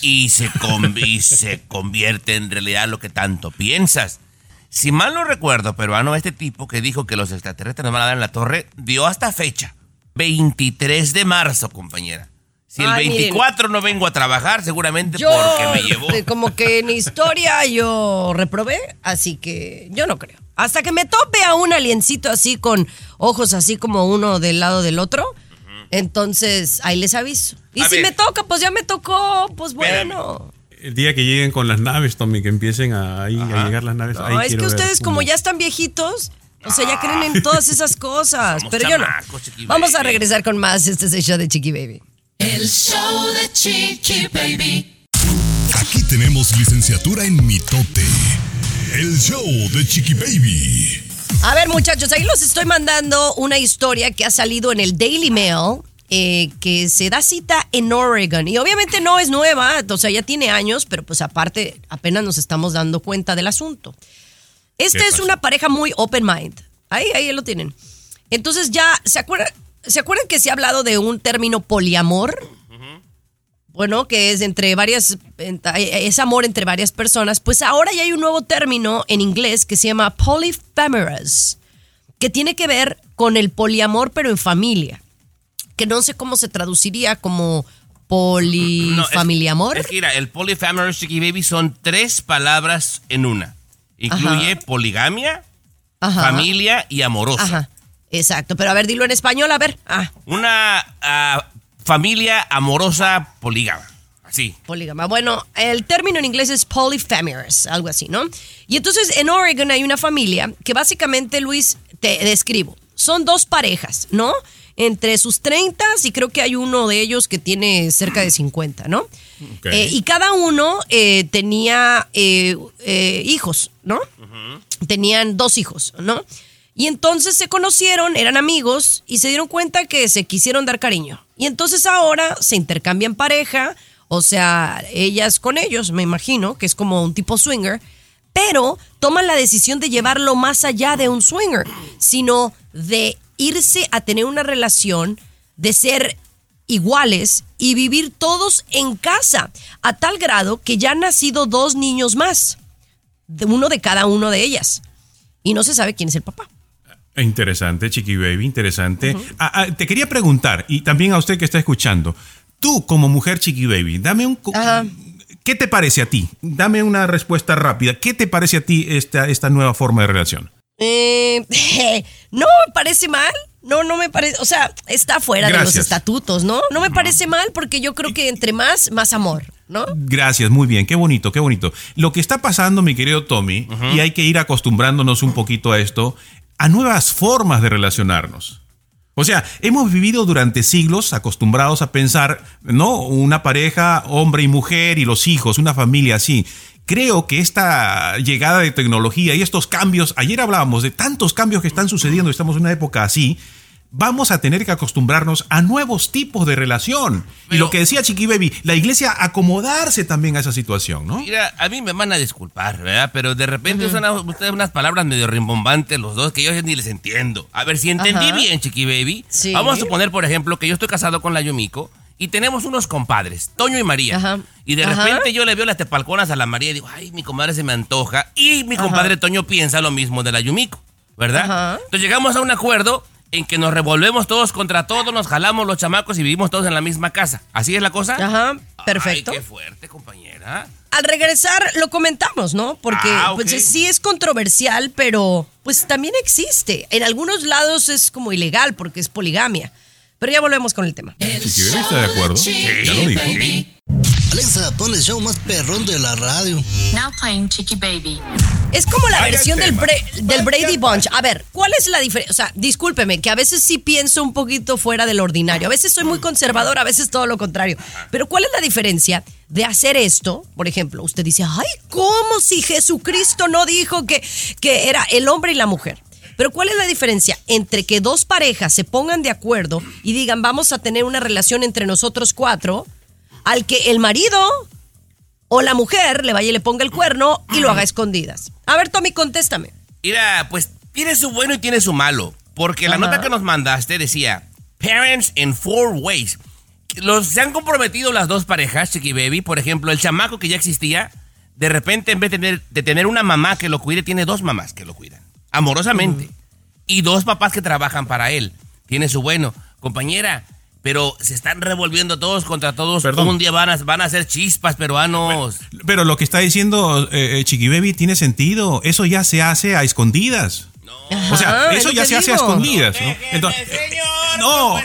Y se, y se convierte en realidad lo que tanto piensas. Si mal no recuerdo, peruano, este tipo que dijo que los extraterrestres nos van a dar en la torre, dio hasta fecha. 23 de marzo, compañera. Si el Ay, miren. 24 no vengo a trabajar, seguramente Yo, porque me llevó. como que en historia yo reprobé, así que yo no creo. Hasta que me tope a un aliencito así con ojos así como uno del lado del otro, entonces ahí les aviso. Y A si ver. me toca, pues ya me tocó, pues Espérame. bueno. El día que lleguen con las naves, Tommy, que empiecen a, ahí a llegar las naves. ahí No, es que ver ustedes como ya están viejitos, o sea, ya creen en todas esas cosas, Somos pero yo no. Vamos a regresar con más. Este es el show de Chiqui Baby. El show de Chiqui Baby. Aquí tenemos licenciatura en mitote. El show de Chiqui Baby. A ver, muchachos, ahí los estoy mandando una historia que ha salido en el Daily Mail. eh, que se da cita en Oregon. Y obviamente no es nueva, o sea, ya tiene años, pero pues aparte apenas nos estamos dando cuenta del asunto. Esta ¿Qué es una pareja muy open mind. Ahí, ahí lo tienen. Entonces ya, ¿se acuerdan, ¿se acuerdan que se ha hablado de un término poliamor? Bueno, que es entre varias, es amor entre varias personas. Pues ahora ya hay un nuevo término en inglés que se llama polyphemerous, que tiene que ver con el poliamor pero en familia. Que no sé cómo se traduciría como polifamiliamor. No, es, es que mira, el polyfamous chiqui baby son tres palabras en una. Incluye poligamia, Ajá. familia y amorosa. Ajá. Exacto, pero a ver, dilo en español, a ver. Ah, Una ah, familia amorosa polígama. Así. polígama. Bueno, el término en inglés es polyphemerous, algo así, ¿no? Y entonces en Oregon hay una familia que básicamente, Luis, te describo. Son dos parejas, ¿no? Entre sus 30 y creo que hay uno de ellos que tiene cerca de 50, ¿no? Eh, y cada uno eh, tenía eh, eh, hijos, ¿no? Tenían dos hijos, ¿no? Y entonces se conocieron, eran amigos y se dieron cuenta que se quisieron dar cariño. Y entonces ahora se intercambian pareja, o sea, ellas con ellos, me imagino, que es como un tipo swinger, pero toman la decisión de llevarlo más allá de un swinger, sino de irse a tener una relación, de ser iguales y vivir todos en casa, a tal grado que ya han nacido dos niños más, uno de cada uno de ellas. Y no se sabe quién es el papá. Interesante, Chiqui Baby, interesante. Ah, ah, te quería preguntar, y también a usted que está escuchando, tú como mujer Chiqui Baby, dame un... ¿Qué te parece a ti? Dame una respuesta rápida. ¿Qué te parece a ti esta, esta nueva forma de relación? Eh, no me parece mal. No, no me parece. O sea, está fuera de los estatutos, ¿no? No me parece mal porque yo creo que entre más, más amor, ¿no? Gracias, muy bien, qué bonito, qué bonito. Lo que está pasando, mi querido Tommy, y hay que ir acostumbrándonos un poquito a esto, a nuevas formas de relacionarnos. O sea, hemos vivido durante siglos acostumbrados a pensar, ¿no? Una pareja, hombre y mujer, y los hijos, una familia así. Creo que esta llegada de tecnología y estos cambios, ayer hablábamos de tantos cambios que están sucediendo, estamos en una época así, vamos a tener que acostumbrarnos a nuevos tipos de relación. y lo que decía Chiqui Baby, la iglesia acomodarse también a esa situación, ¿no? Mira, a mí me van a disculpar, ¿verdad? Pero de repente usan a- ustedes unas palabras medio rimbombantes los dos que yo ni les entiendo. A ver, si entendí Ajá. bien, Chiqui Baby. Sí. Vamos a suponer, por ejemplo, que yo estoy casado con la Yumiko y tenemos unos compadres, Toño y María. Ajá. Y de Ajá. repente yo le veo las tepalconas a la María y digo, ay, mi comadre se me antoja. Y mi compadre Toño piensa lo mismo de la Yumiko, ¿verdad? Ajá. Entonces llegamos a un acuerdo en que nos revolvemos todos contra todos, nos jalamos los chamacos y vivimos todos en la misma casa. ¿Así es la cosa? Ajá, perfecto. Ay, qué fuerte, compañera. Al regresar lo comentamos, ¿no? Porque Ah, pues, sí es controversial, pero pues también existe. En algunos lados es como ilegal porque es poligamia. Pero ya volvemos con el tema. Chiqui Baby está de acuerdo. Ya lo dijo. Alexa, pon el show más perrón de la radio. Now playing Chicky Baby. Es como la versión del, Bra- del Brady Bunch. A ver, ¿cuál es la diferencia? O sea, discúlpeme, que a veces sí pienso un poquito fuera del ordinario. A veces soy muy conservador, a veces todo lo contrario. Pero ¿cuál es la diferencia de hacer esto? Por ejemplo, usted dice, ay, ¿cómo si Jesucristo no dijo que, que era el hombre y la mujer? Pero ¿cuál es la diferencia entre que dos parejas se pongan de acuerdo y digan, vamos a tener una relación entre nosotros cuatro, al que el marido o la mujer le vaya y le ponga el cuerno y lo haga a escondidas. A ver, Tommy, contéstame. Mira, pues tiene su bueno y tiene su malo. Porque la Ajá. nota que nos mandaste decía, Parents in four ways. Los, se han comprometido las dos parejas, Chiqui Baby. Por ejemplo, el chamaco que ya existía, de repente en vez de tener, de tener una mamá que lo cuide, tiene dos mamás que lo cuidan. Amorosamente. Y dos papás que trabajan para él. Tiene su bueno. Compañera, pero se están revolviendo todos contra todos. Perdón. Un día van a, van a ser chispas peruanos. Pero lo que está diciendo eh, eh, Chiqui Baby tiene sentido. Eso ya se hace a escondidas. O sea, Ajá, eso ya se hace a escondidas, ¿no? Entonces, eh, no.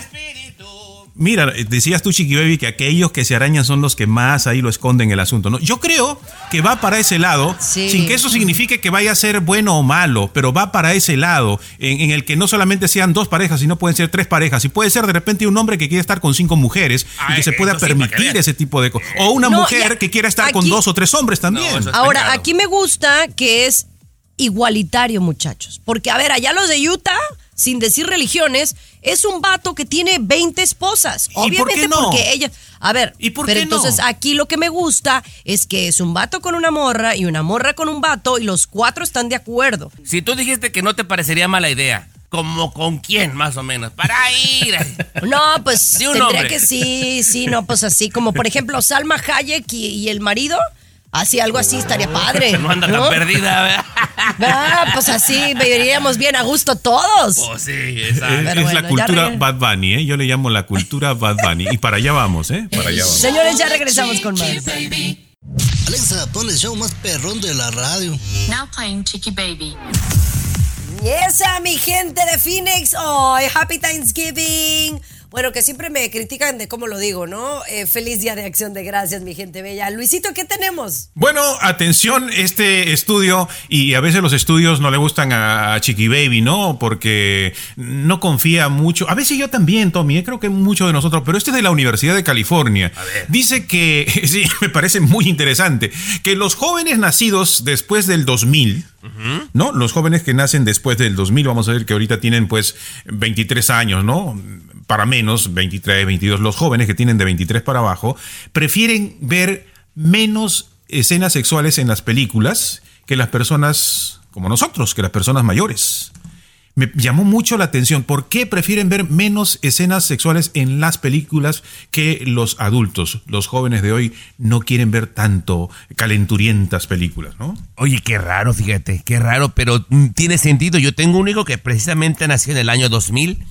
Mira, decías tú, Chiqui Baby, que aquellos que se arañan son los que más ahí lo esconden el asunto, ¿no? Yo creo que va para ese lado, Sí. sin que eso signifique que vaya a ser bueno o malo, pero va para ese lado, en, en el que no solamente sean dos parejas, sino pueden ser tres parejas, y puede ser de repente un hombre que quiere estar con cinco mujeres y que se pueda sí, permitir ese tipo de cosas. O una No, mujer ya, que quiera estar con dos o tres hombres también. No, eso es Ahora, aquí me gusta que es igualitario, muchachos. Porque, a ver, allá los de Utah, sin decir religiones, es un vato que tiene 20 esposas. ¿Y por Obviamente qué no? porque ella... A ver, ¿Y por pero qué no? entonces aquí lo que me gusta es que es un vato con una morra y una morra con un vato y los cuatro están de acuerdo. Si tú dijiste que no te parecería mala idea, ¿como con quién más o menos? Para ir. No, pues tendría que sí, sí, no, pues así, como por ejemplo Salma Hayek y, y el marido, así algo así estaría padre. No anda tan perdida, ¿verdad? Ah, pues así viviríamos bien a gusto todos. Oh, sí, Es, exacto. Es bueno, la cultura Bad Bunny, ¿eh? Yo le llamo la cultura Bad Bunny. Y para allá vamos, ¿eh? Para allá vamos. Señores, ya regresamos con más. Alexa, pon el show más perrón de la radio. Now playing Chicky Baby. Y esa, mi gente de Phoenix, hoy Happy Thanksgiving. Bueno, que siempre me critican de cómo lo digo, ¿no? Eh, feliz Día de Acción de Gracias, mi gente bella. Luisito, ¿qué tenemos? Bueno, atención, este estudio, y a veces los estudios no le gustan a, a Chiqui Baby, ¿no? Porque no confía mucho. A veces yo también, Tommy, eh, creo que muchos de nosotros, pero este es de la Universidad de California. Dice que, sí, me parece muy interesante, que los jóvenes nacidos después del 2000, ¿no? Los jóvenes que nacen después del 2000, vamos a ver que ahorita tienen pues 23 años, ¿no? Para menos, 23, 22, los jóvenes que tienen de 23 para abajo, prefieren ver menos escenas sexuales en las películas que las personas como nosotros, que las personas mayores. Me llamó mucho la atención. ¿Por qué prefieren ver menos escenas sexuales en las películas que los adultos? Los jóvenes de hoy no quieren ver tanto calenturientas películas, ¿no? Oye, qué raro, fíjate, qué raro, pero mm, tiene sentido. Yo tengo un hijo que precisamente nació en el año 2000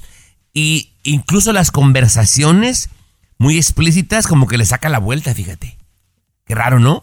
y incluso las conversaciones muy explícitas como que le saca la vuelta, fíjate. Qué raro, ¿no?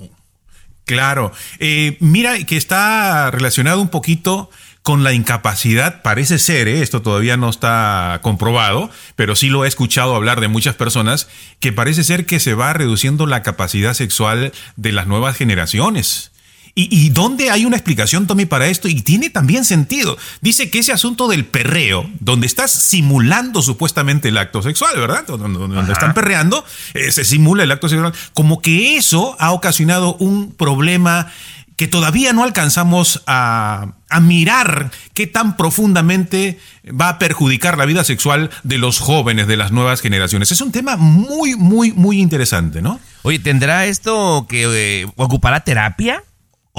Claro. Eh, mira que está relacionado un poquito con la incapacidad, parece ser, ¿eh? esto todavía no está comprobado, pero sí lo he escuchado hablar de muchas personas, que parece ser que se va reduciendo la capacidad sexual de las nuevas generaciones. ¿Y, y dónde hay una explicación, Tommy, para esto? Y tiene también sentido. Dice que ese asunto del perreo, donde estás simulando supuestamente el acto sexual, ¿verdad? Donde, donde están perreando, eh, se simula el acto sexual. Como que eso ha ocasionado un problema que todavía no alcanzamos a, a mirar qué tan profundamente va a perjudicar la vida sexual de los jóvenes, de las nuevas generaciones. Es un tema muy, muy, muy interesante, ¿no? Oye, ¿tendrá esto que eh, ocupará terapia?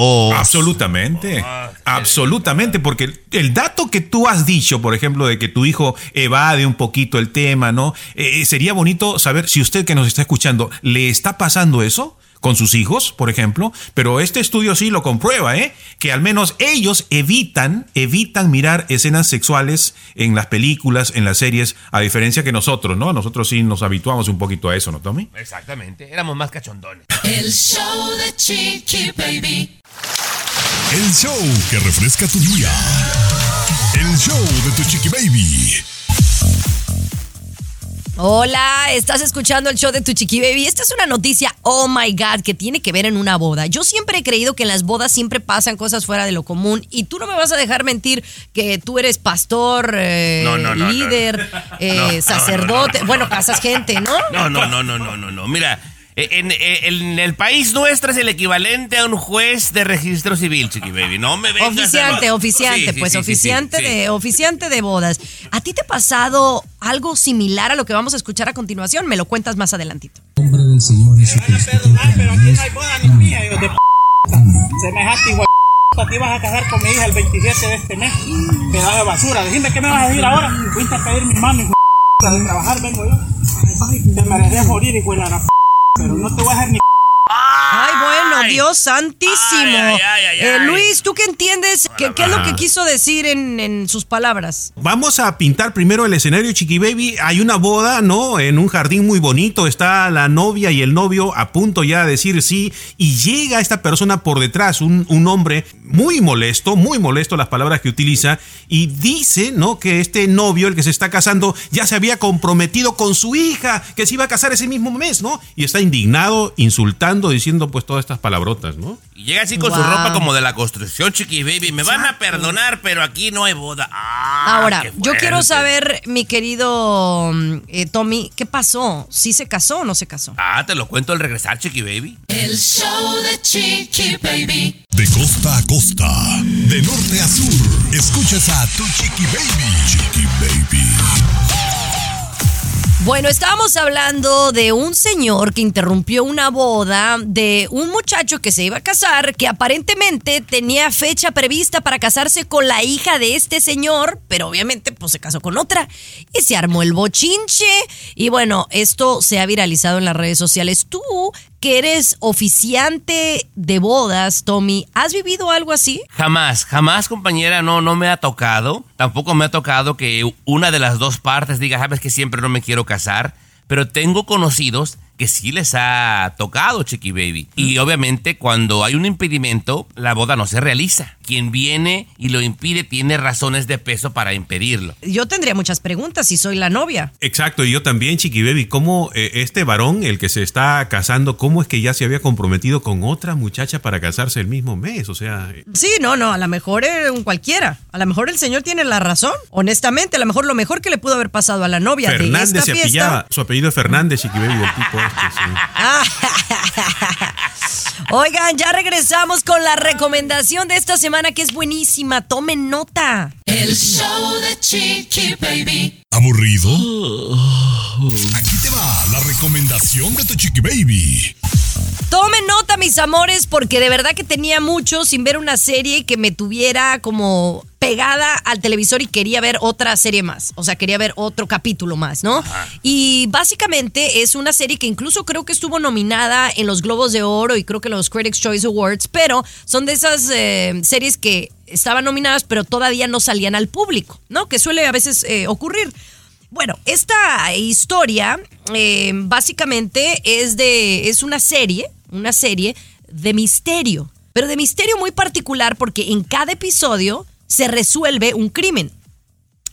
O... Absolutamente, absolutamente, porque el, el dato que tú has dicho, por ejemplo, de que tu hijo evade un poquito el tema, ¿no? Eh, sería bonito saber si usted que nos está escuchando le está pasando eso con sus hijos, por ejemplo, pero este estudio sí lo comprueba, ¿eh? Que al menos ellos evitan, evitan mirar escenas sexuales en las películas, en las series, a diferencia que nosotros, ¿no? Nosotros sí nos habituamos un poquito a eso, ¿no, Tommy? Exactamente, éramos más cachondones. El show de Chiqui Baby. El show que refresca tu día. El show de tu chiqui baby. Hola, estás escuchando el show de tu chiqui baby. Esta es una noticia, oh my god, que tiene que ver en una boda. Yo siempre he creído que en las bodas siempre pasan cosas fuera de lo común y tú no me vas a dejar mentir que tú eres pastor, eh, No, no, no, líder, eh, sacerdote. no, no. Bueno, casas gente, ¿no? No, no, no, no, no, no, no. Mira, en, en- en el país nuestro es el equivalente a un juez de registro civil, chiqui baby. No me vengas a- Oficiante, oficiante, Sí, sí, pues sí, sí, oficiante sí, sí. de oficiante de bodas. ¿A ti te ha pasado algo similar a lo que vamos a escuchar a continuación? Me lo cuentas más adelantito. nombre del Señor Jesucristo. pero aquí no hay boda ni mía, de p***. Semejante igual te ibas a casar con mi hija el 27 de este mes. Pedazo de basura. Decime qué me vas a decir ahora. Fuiste a pedir mi hijo de p***. De trabajar vengo yo. Ay, te mereces morir, hijo de la p***. Pero no te voy a hacer ni Ay, Dios santísimo. Ay, ay, ay, ay, Eh. Luis, ¿tú qué entiendes? ¿Qué, qué es lo que quiso decir en, en sus palabras? Vamos a pintar primero el escenario, Chiqui Baby. Hay una boda, ¿no? En un jardín muy bonito. Está la novia y el novio a punto ya de decir sí. Y llega esta persona por detrás, un, un hombre muy molesto, muy molesto las palabras que utiliza. Y dice, ¿no? Que este novio, el que se está casando, ya se había comprometido con su hija, que se iba a casar ese mismo mes, ¿no? Y está indignado, insultando, diciendo pues todas estas palabrotas, ¿no? Y llega así con su ropa como de la construcción, chiqui baby. Me van a perdonar, pero aquí no hay boda. Ah, Ahora, yo quiero saber, mi querido eh, Tommy, ¿qué pasó? ¿Sí se casó o no se casó? Ah, te lo cuento al regresar, chiqui baby. El show de Chiqui Baby. De costa a costa, de norte a sur, escuchas a tu chiqui baby. Chiqui baby. Bueno, estábamos hablando de un señor que interrumpió una boda de un muchacho que se iba a casar, que aparentemente tenía fecha prevista para casarse con la hija de este señor, pero obviamente pues se casó con otra y se armó el bochinche. Y bueno, esto se ha viralizado en las redes sociales. Tú, que eres oficiante de bodas, Tommy, ¿has vivido algo así? Jamás, jamás, compañera, no, no me ha tocado. Tampoco me ha tocado que una de las dos partes diga, sabes que siempre no me quiero casar. Pero tengo conocidos que sí les ha tocado, Chiqui Baby. Y obviamente cuando hay un impedimento, la boda no se realiza. Quien viene y lo impide tiene razones de peso para impedirlo. Yo tendría muchas preguntas si soy la novia. Exacto, y yo también, Chiqui Baby, ¿cómo eh, este varón, el que se está casando, cómo es que ya se había comprometido con otra muchacha para casarse el mismo mes? O sea, eh, Sí, no, no, a lo mejor era un cualquiera. A lo mejor el señor tiene la razón. Honestamente, a lo mejor lo mejor que le pudo haber pasado a la novia de Fernández esta se fiesta. apellaba, su apellido es Fernández, Chiqui Baby, del tipo. Oigan, ya regresamos con la recomendación de esta semana que es buenísima. Tomen nota. El show de Chiqui Baby. ¿Aburrido? Aquí te va la recomendación de tu chiqui baby. Tomen nota, mis amores, porque de verdad que tenía mucho sin ver una serie que me tuviera como pegada al televisor y quería ver otra serie más. O sea, quería ver otro capítulo más, ¿no? Y básicamente es una serie que incluso creo que estuvo nominada en los Globos de Oro y creo que los Critics Choice Awards, pero son de esas eh, series que estaban nominadas pero todavía no salían al público, ¿no? Que suele a veces eh, ocurrir. Bueno, esta historia eh, básicamente es de. es una serie, una serie de misterio. Pero de misterio muy particular porque en cada episodio se resuelve un crimen.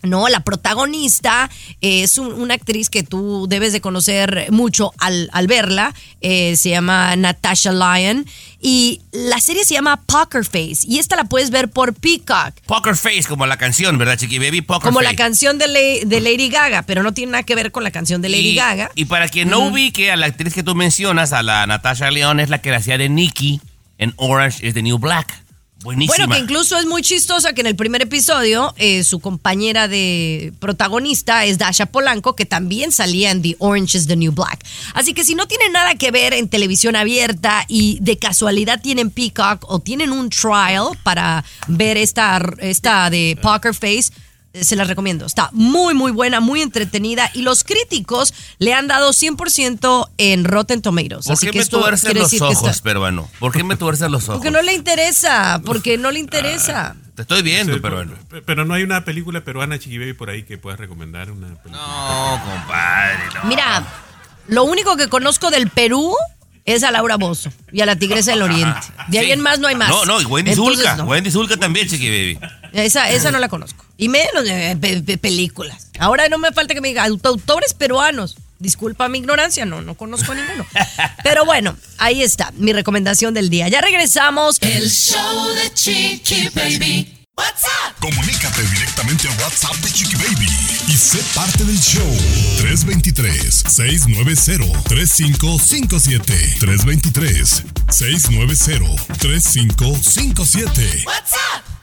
No, la protagonista es un- una actriz que tú debes de conocer mucho al, al verla. Eh, se llama Natasha Lyon. Y la serie se llama Poker Face. Y esta la puedes ver por Peacock. Poker Face, como la canción, ¿verdad, Chiqui Baby? Poker Como Face. la canción de, Le- de Lady Gaga, pero no tiene nada que ver con la canción de Lady y, Gaga. Y para quien no ubique a la actriz que tú mencionas, a la Natasha León, es la que la hacía de Nikki en Orange is the New Black. Bueno, que incluso es muy chistosa que en el primer episodio eh, su compañera de protagonista es Dasha Polanco, que también salía en The Orange is the New Black. Así que si no tienen nada que ver en televisión abierta y de casualidad tienen Peacock o tienen un trial para ver esta, esta de Poker Face, se las recomiendo. Está muy, muy buena, muy entretenida y los críticos le han dado 100% en Rotten Tomatoes. ¿Por Así qué que me quiere los ojos, está- peruano? ¿Por qué me tuerces los ojos? Porque no le interesa, porque no le interesa. Te estoy viendo, Sí, peruano. Pero, pero no hay una película peruana, Chiqui Baby, por ahí que puedas recomendar. Una película. No, compadre. no. Mira, lo único que conozco del Perú es a Laura Bozo y a la Tigresa del Oriente. De ahí Sí. en más no hay más. No, no, y Wendy Entonces, Zulka. no. Wendy Zulka también, Chiqui Baby. Esa, esa no la conozco. Y menos de pe- películas. Ahora no me falta que me diga aut- autores peruanos. Disculpa mi ignorancia, no, no conozco a ninguno. Pero bueno, ahí está, mi recomendación del día. Ya regresamos. El show de Chiqui Baby. What's up? Comunícate directamente a WhatsApp de Chiqui Baby y sé parte del show. 323-690-3557. 323-690-3557. What's up?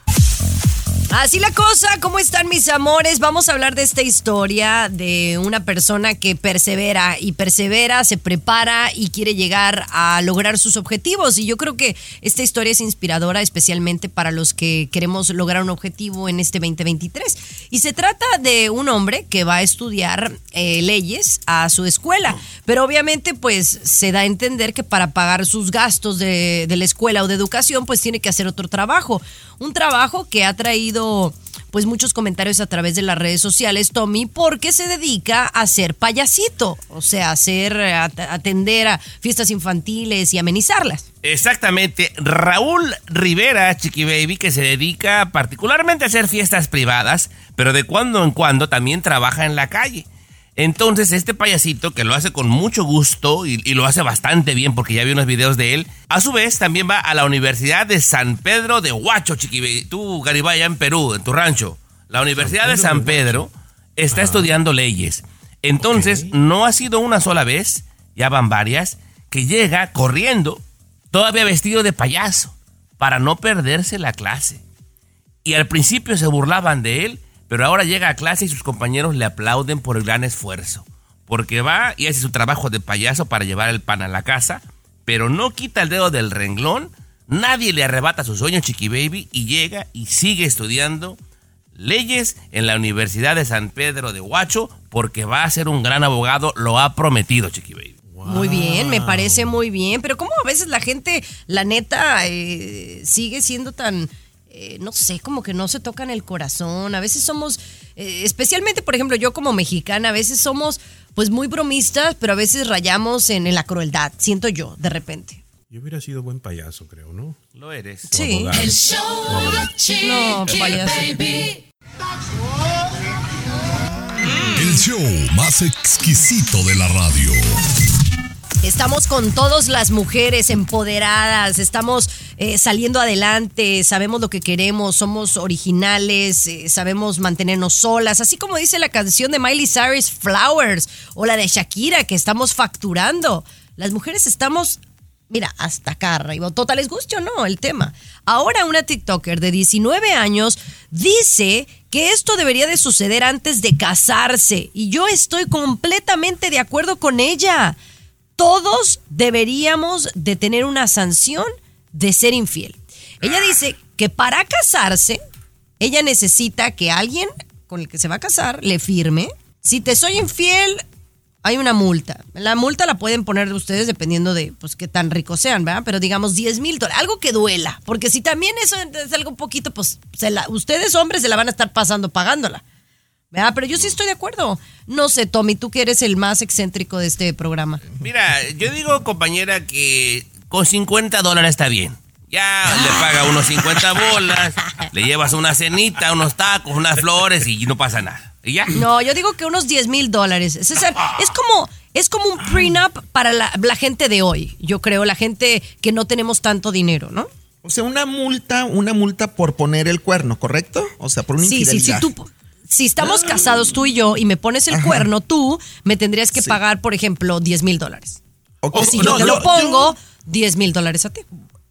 Así la cosa, ¿cómo están mis amores? Vamos a hablar de esta historia de una persona que persevera y persevera, se prepara y quiere llegar a lograr sus objetivos. Y yo creo que esta historia es inspiradora especialmente para los que queremos lograr un objetivo en este 2023. Y se trata de un hombre que va a estudiar eh, leyes a su escuela, pero obviamente pues se da a entender que para pagar sus gastos de, la escuela o de educación pues tiene que hacer otro trabajo. Un trabajo que ha traído pues muchos comentarios a través de las redes sociales, Tommy, porque se dedica a ser payasito, o sea, a hacer, a atender a fiestas infantiles y amenizarlas. Exactamente. Raúl Rivera, Chiqui Baby, que se dedica particularmente a hacer fiestas privadas, pero de cuando en cuando también trabaja en la calle. Entonces, este payasito, que lo hace con mucho gusto y, y lo hace bastante bien porque ya vi unos videos de él, a su vez también va a la Universidad de San Pedro de Huacho, Chiqui. Tú, Garibay, en Perú, en tu rancho. La Universidad de San Pedro está estudiando leyes. Entonces, no ha sido una sola vez, ya van varias, que llega corriendo, todavía vestido de payaso, para no perderse la clase. Y al principio se burlaban de él, pero ahora llega a clase y sus compañeros le aplauden por el gran esfuerzo. Porque va y hace su trabajo de payaso para llevar el pan a la casa, pero no quita el dedo del renglón, nadie le arrebata sus sueños, Chiqui Baby, y llega y sigue estudiando leyes en la Universidad de San Pedro de Huacho, porque va a ser un gran abogado, lo ha prometido, Chiqui Baby. Muy bien, me parece muy bien, pero como a veces la gente, la neta, eh, sigue siendo tan, eh, no sé, como que no se tocan el corazón. A veces somos, eh, especialmente, por ejemplo, yo como mexicana, a veces somos pues muy bromistas, pero a veces rayamos en, en la crueldad, siento yo, de repente. Yo hubiera sido buen payaso, creo, ¿no? Lo eres. Sí. El show No, payaso. Baby. El show más exquisito de la radio. Estamos con todas las mujeres empoderadas, estamos eh, saliendo adelante, sabemos lo que queremos, somos originales, eh, sabemos mantenernos solas, así como dice la canción de Miley Cyrus Flowers o la de Shakira que estamos facturando. Las mujeres estamos, mira, hasta acá arriba. Total, les guste o no el tema. Ahora una TikToker de 19 años dice que esto debería de suceder antes de casarse y yo estoy completamente de acuerdo con ella todos deberíamos de tener una sanción de ser infiel. Ella dice que para casarse, ella necesita que alguien con el que se va a casar le firme. Si te soy infiel, hay una multa. La multa la pueden poner ustedes dependiendo de pues qué tan ricos sean, ¿verdad? Pero digamos 10 mil dólares, algo que duela. Porque si también eso es algo un poquito, pues se la- ustedes hombres se la van a estar pasando pagándola. ¿Verdad? Pero yo sí estoy de acuerdo. No sé, Tommy, tú que eres el más excéntrico de este programa. Mira, yo digo, compañera, que con 50 dólares está bien. Ya le paga unos 50 bolas, le llevas una cenita, unos tacos, unas flores y no pasa nada. ¿Y ya? No, yo digo que unos 10 mil dólares. César, es como, es como un prenup para la, la gente de hoy. Yo creo, la gente que no tenemos tanto dinero, ¿no? O sea, una multa, una multa por poner el cuerno, ¿correcto? O sea, por una Sí, sí, tú, si estamos casados tú y yo y me pones el Ajá. cuerno, tú me tendrías que pagar, por ejemplo, 10 mil dólares. O si no, yo te yo- lo pongo, 10 mil dólares a ti.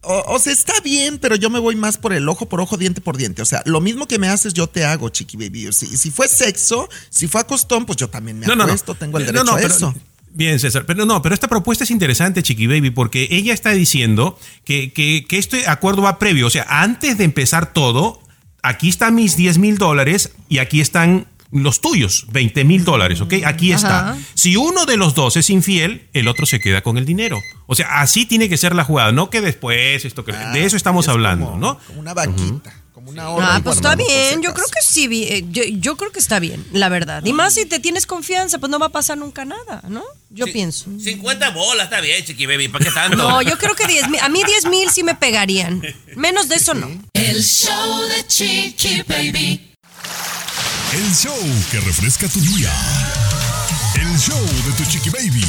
O, o sea, está bien, pero yo me voy más por el ojo por ojo, diente por diente. O sea, lo mismo que me haces, yo te hago, chiqui baby. Si, si fue sexo, si fue acostón, pues yo también me No, no, no. acuesto, tengo el No, derecho no, a pero- eso. Bien, César, pero no, pero esta propuesta es interesante, Chiqui Baby, porque ella está diciendo que, que, que este acuerdo va previo. O sea, antes de empezar todo, aquí están mis 10 mil dólares y aquí están los tuyos, 20 mil dólares, ¿ok? Aquí está. Ajá. Si uno de los dos es infiel, el otro se queda con el dinero. O sea, así tiene que ser la jugada, no que después, esto que... de eso estamos hablando, ¿no? Como una vaquita, como una horda. Ah, pues está bien, yo creo que sí, eh, yo, yo creo que está bien, la verdad. Y más si te tienes confianza, pues no va a pasar nunca nada, ¿no? Yo pienso. 50 bolas, está bien, chiqui baby, ¿para qué tanto? No, yo creo que 10 mil, a mí 10 mil sí me pegarían. Menos de eso no. El show de Chiqui Baby. El show que refresca tu día. El show de tu chiqui baby.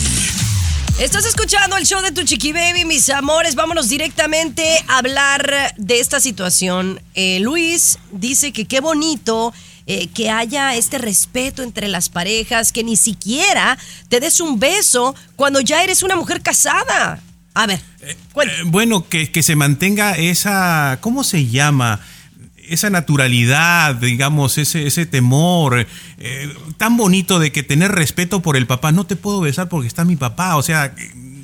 Estás escuchando el show de tu chiqui baby, mis amores. Vámonos directamente a hablar de esta situación. Eh, Luis dice que qué bonito eh, que haya este respeto entre las parejas, que ni siquiera te des un beso cuando ya eres una mujer casada. A ver, Eh, bueno, que, que se mantenga esa, ¿cómo se llama? Esa naturalidad, digamos, ese, ese temor eh, tan bonito de que tener respeto por el papá. No te puedo besar porque está mi papá. O sea,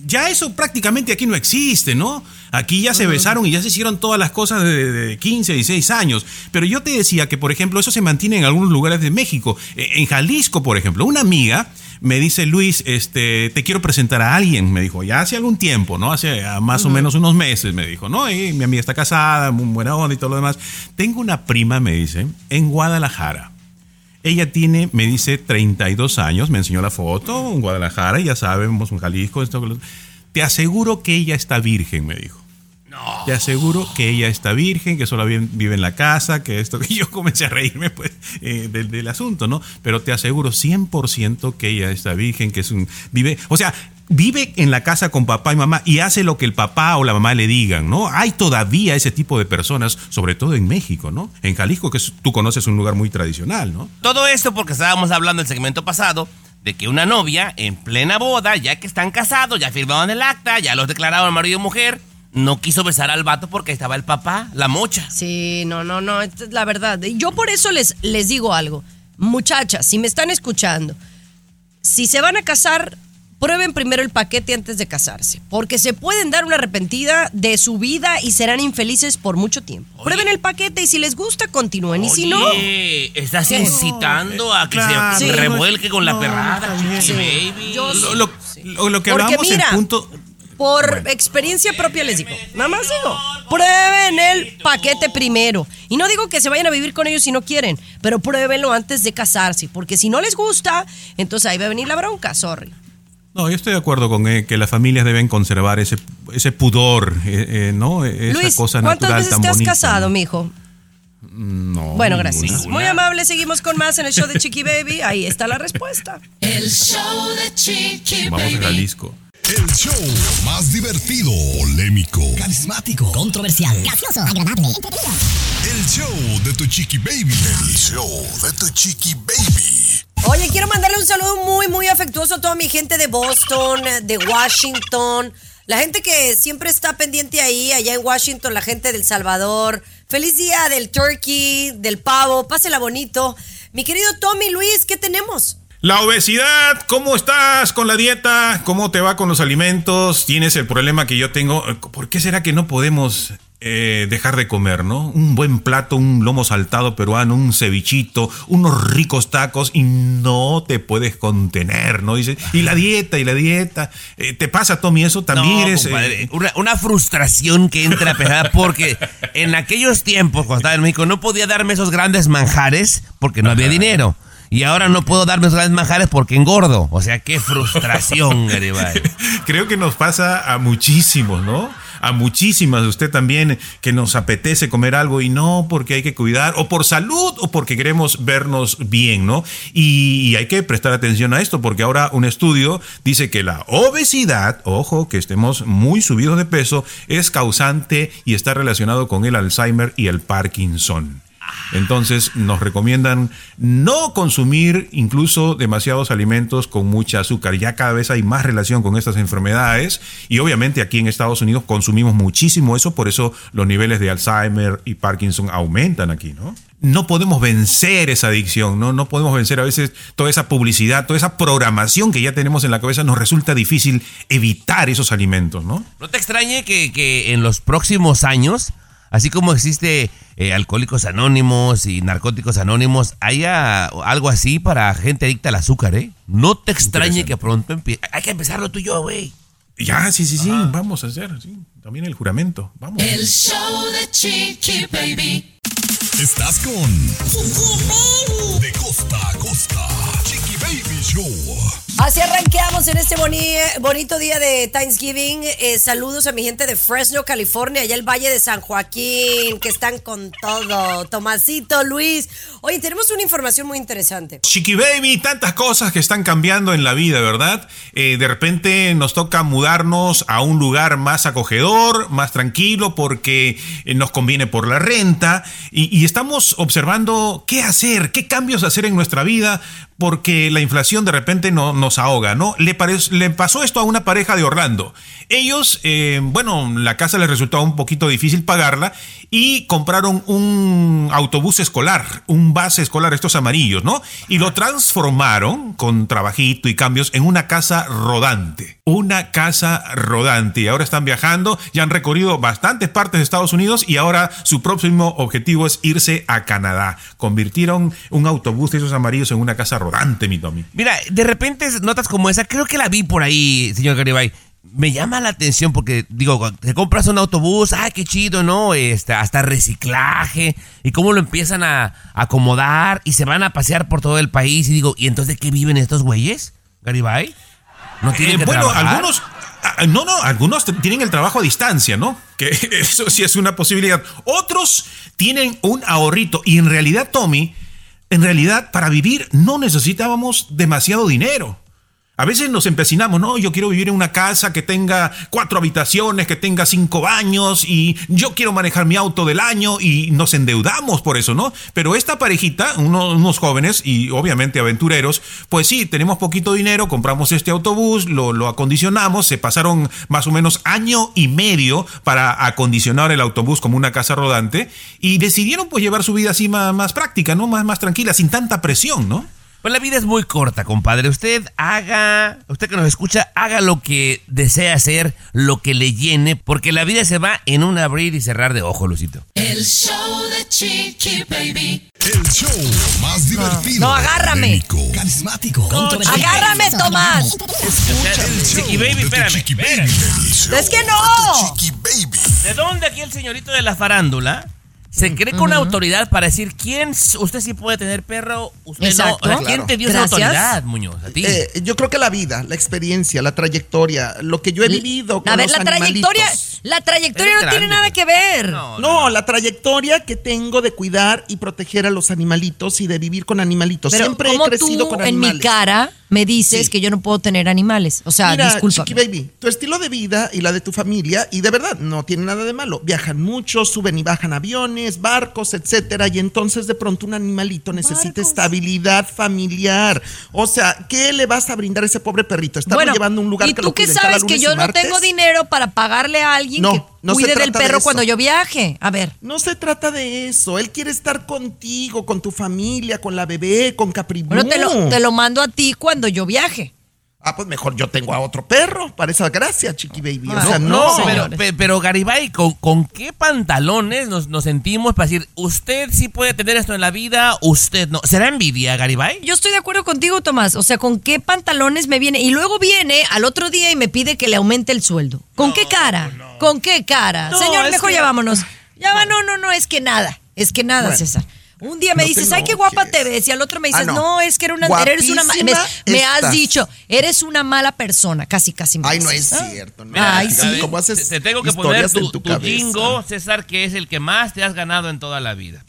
ya eso prácticamente aquí no existe, ¿no? Aquí ya se besaron y ya se hicieron todas las cosas de, de 15, 16 años. Pero yo te decía que, por ejemplo, eso se mantiene en algunos lugares de México. Eh, En Jalisco, por ejemplo, una amiga me dice, Luis, este, te quiero presentar a alguien. Me dijo, ya hace algún tiempo, ¿no? Hace ah, más o menos unos meses, me dijo, ¿no? Y mi amiga está casada, muy buena onda y todo lo demás. Tengo una prima, me dice, en Guadalajara. Ella tiene, me dice, 32 años, me enseñó la foto en Guadalajara, ya sabemos, en Jalisco, esto, te aseguro que ella está virgen, me dijo. Te aseguro que ella está virgen, que solo vi- vive en la casa, que esto, que yo comencé a reírme pues eh, del, del asunto, ¿no? Pero te aseguro 100% que ella está virgen, que es un, vive, o sea, vive en la casa con papá y mamá y hace lo que el papá o la mamá le digan, ¿no? Hay todavía ese tipo de personas, sobre todo en México, ¿no? En Jalisco, que es- tú conoces un lugar muy tradicional, ¿no? Todo esto porque estábamos hablando el segmento pasado de que una novia en plena boda, ya que están casados, ya firmaron el acta, ya los declararon marido y mujer, no quiso besar al vato porque estaba el papá, la mocha. Sí, no, no, no, esta es la verdad. Yo por eso les, les digo algo. Muchachas, si me están escuchando, si se van a casar, prueben primero el paquete antes de casarse, porque se pueden dar una arrepentida de su vida y serán infelices por mucho tiempo. Prueben el paquete y si les gusta, continúen. y si no, estás ¿Qué? incitando a que Claro, se sí. revuelque con la perrada, baby. Yo- Lo, lo- lo- lo que hablamos mira, el punto... por experiencia propia les digo, nada más digo, prueben el paquete primero. Y no digo que se vayan a vivir con ellos si no quieren, pero pruébenlo antes de casarse, porque si no les gusta, entonces ahí va a venir la bronca, sorry. No, yo estoy de acuerdo con eh, que las familias deben conservar ese, ese pudor, eh, eh, ¿no? Esa Luis, cosa ¿cuántas natural veces tan te has bonita. casado, mijo? No. Bueno, ninguna. gracias. Muy amable, seguimos con más en el show de Chiqui Baby. Ahí está la respuesta. El show de Chiqui Vamos a Baby. Jalisco. El show más divertido, polémico, Carismático. Controversial. Gracioso. Agradable. el show de tu chiqui baby. El show de tu chiqui baby. Oye, quiero mandarle un saludo muy, muy afectuoso a toda mi gente de Boston, de Washington, la gente que siempre está pendiente ahí, allá en Washington, la gente del Salvador. Feliz día del turkey, del pavo, pásela bonito. Mi querido Tommy Luis, ¿qué tenemos? La obesidad, ¿cómo estás con la dieta? ¿Cómo te va con los alimentos? ¿Tienes el problema que yo tengo? ¿Por qué será que no podemos eh, dejar de comer, no? Un buen plato, un lomo saltado peruano, un cevichito, unos ricos tacos y no te puedes contener, ¿no? Dice, y la dieta, y la dieta. Eh, ¿Te pasa, Tommy, eso? También No, eres... compadre, eh, una, una frustración que entra pesada porque en aquellos tiempos, cuando estaba en México, no podía darme esos grandes manjares porque no había dinero. Y ahora no puedo darme grandes manjares porque engordo. O sea, qué frustración, Garibay. Creo que nos pasa a muchísimos, ¿no? a muchísimas de usted también que nos apetece comer algo y no porque hay que cuidar, o por salud, o porque queremos vernos bien, ¿no? Y hay que prestar atención a esto, porque ahora un estudio dice que la obesidad, ojo, que estemos muy subidos de peso, es causante y está relacionado con el Alzheimer y el Parkinson. Entonces nos recomiendan no consumir incluso demasiados alimentos con mucha azúcar. Ya cada vez hay más relación con estas enfermedades y obviamente aquí en Estados Unidos consumimos muchísimo eso, por eso los niveles de Alzheimer y Parkinson aumentan aquí, ¿no? No podemos vencer esa adicción, ¿no? No podemos vencer a veces toda esa publicidad, toda esa programación que ya tenemos en la cabeza, nos resulta difícil evitar esos alimentos, ¿no? No te extrañe que, que en los próximos años Así como existe eh, alcohólicos anónimos y narcóticos anónimos, haya algo así para gente adicta al azúcar, ¿eh? No te extrañe que pronto empiece. Hay que empezarlo tú y yo, güey. Ya, sí, sí, sí, vamos a hacer, sí. También el juramento, vamos. El show de Chiqui Baby. Estás con Chiqui Baby. De costa a costa. Chiqui Baby Show. Así arranqueamos en este boni- bonito día de Thanksgiving. Eh, saludos a mi gente de Fresno, California, allá el Valle de San Joaquín, que están con todo. Tomasito, Luis. Oye, tenemos una información muy interesante. Chiqui Baby, tantas cosas que están cambiando en la vida, ¿verdad? Eh, de repente nos toca mudarnos a un lugar más acogedor, más tranquilo, porque eh, nos conviene por la renta y, y estamos observando qué hacer, qué cambios hacer en nuestra vida, porque la inflación de repente no, nos ahoga, ¿no? Le, pasó esto a una pareja de Orlando. Ellos, eh, bueno, la casa les resultaba un poquito difícil pagarla y compraron un autobús escolar, un base escolar, estos amarillos, ¿no? Y lo transformaron con trabajito y cambios en una casa rodante. Una casa rodante. Y ahora están viajando, ya han recorrido bastantes partes de Estados Unidos y ahora su próximo objetivo es irse a Canadá. Convirtieron un autobús de esos amarillos en una casa rodante, mi Tommy. Mira, de repente notas como esa, creo que la vi por ahí, señor Garibay. Me llama la atención porque, digo, cuando te compras un autobús, ah, qué chido, ¿no? Este, hasta reciclaje y cómo lo empiezan a acomodar y se van a pasear por todo el país. Y digo, ¿y entonces de qué viven estos güeyes, Garibay? ¿No tienen Eh, que bueno, trabajar? algunos. ah, No, no, algunos tienen el trabajo a distancia, ¿no? Que eso sí es una posibilidad. Otros tienen un ahorrito. Y en realidad, Tommy, en realidad, para vivir no necesitábamos demasiado dinero. A veces nos empecinamos, no, yo quiero vivir en una casa que tenga cuatro habitaciones, que tenga cinco baños y yo quiero manejar mi auto del año y nos endeudamos por eso, ¿no? Pero esta parejita, uno- unos jóvenes y obviamente aventureros, pues sí, tenemos poquito dinero, compramos este autobús, lo, acondicionamos, se pasaron más o menos año y medio para acondicionar el autobús como una casa rodante y decidieron pues llevar su vida así más, práctica, ¿no? Más tranquila, sin tanta presión, ¿no? Pues la vida es muy corta, compadre. Usted haga, usted que nos escucha, haga lo que desea hacer, lo que le llene, porque la vida se va en un abrir y cerrar de ojo, Lucito. El show de Chiqui Baby. El show más divertido. No, agárrame. polémico, Carismático. Agárrame, Tomás. Chiqui Baby, espérame. Chiqui espérame. Baby. El Es que no. Chiqui Baby. ¿De dónde aquí el señorito de la farándula se cree con autoridad para decir quién usted sí puede tener perro, usted Exacto. no? ¿Quién Claro. te dio esa autoridad, Muñoz? A ti. Eh, yo creo que la vida, la experiencia, la trayectoria, lo que yo he vivido con A ver, los la trayectoria, la trayectoria Eres no tiene nada que ver. No, No, la trayectoria que tengo de cuidar y proteger a los animalitos y de vivir con animalitos. Pero Siempre he ¿cómo crecido tú con en animales. mi cara me dices Sí. que yo no puedo tener animales? O sea, disculpa. Baby, tu estilo de vida y la de tu familia, y de verdad, no tiene nada de malo. Viajan mucho, suben y bajan aviones, barcos, etcétera, y entonces de pronto un animalito necesita estabilidad familiar. O sea, ¿qué le vas a brindar a ese pobre perrito? Estarlo llevando a un lugar ¿y que tú lo cada sabes que yo no tengo dinero para pagarle a alguien No, que no cuide del de perro cuando yo viaje? A ver. No se trata de eso. Él quiere estar contigo, con tu familia, con la bebé, con Capri Bueno, te lo, te lo mando a ti cuando yo viaje. Ah, pues mejor yo tengo a otro perro para esa gracia, Chiqui Baby. O sea, no, no. pero, pe- pero Garibay, ¿con, con qué pantalones nos, nos sentimos para decir, usted sí puede tener esto en la vida, usted no? ¿Será envidia, Garibay? Yo estoy de acuerdo contigo, Tomás. O sea, ¿con qué pantalones me viene? Y luego viene al otro día y me pide que le aumente el sueldo. ¿Con qué cara? ¿Con qué cara? No, Señor, mejor que- ya vámonos. Ya va, no, no, no, es que nada. Es que nada, Bueno. César. Un día me No dices, ay, qué guapa te ves. Y al otro me dices, Ah, no. no. es que era una, eres una me, me has dicho, eres una mala persona. Casi, casi me Ay, no dices. es Ah. cierto. No. Mira, Ay, sí. ¿Cómo te, haces te tengo que poner tu, tu jingo, César, que es el que más te has ganado en toda la vida.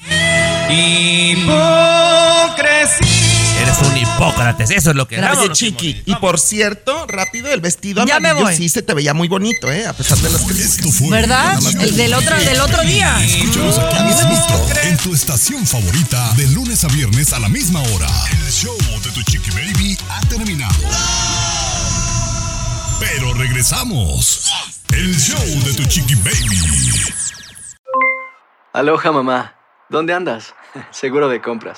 Eres un hipócrates, eso es lo que Oye, Vámonos, Chiqui, y por cierto, rápido, el vestido Ya me amarillo voy. sí se te veía muy bonito, ¿eh? A pesar de las críticas. ¿Verdad? El del otro, del otro día. Escúchanos aquí mismito, en tu estación favorita, de lunes a viernes a la misma hora. El show de tu chiqui baby ha terminado. Pero regresamos. El show de tu chiqui baby. Aloha mamá, ¿dónde andas? Seguro de compras.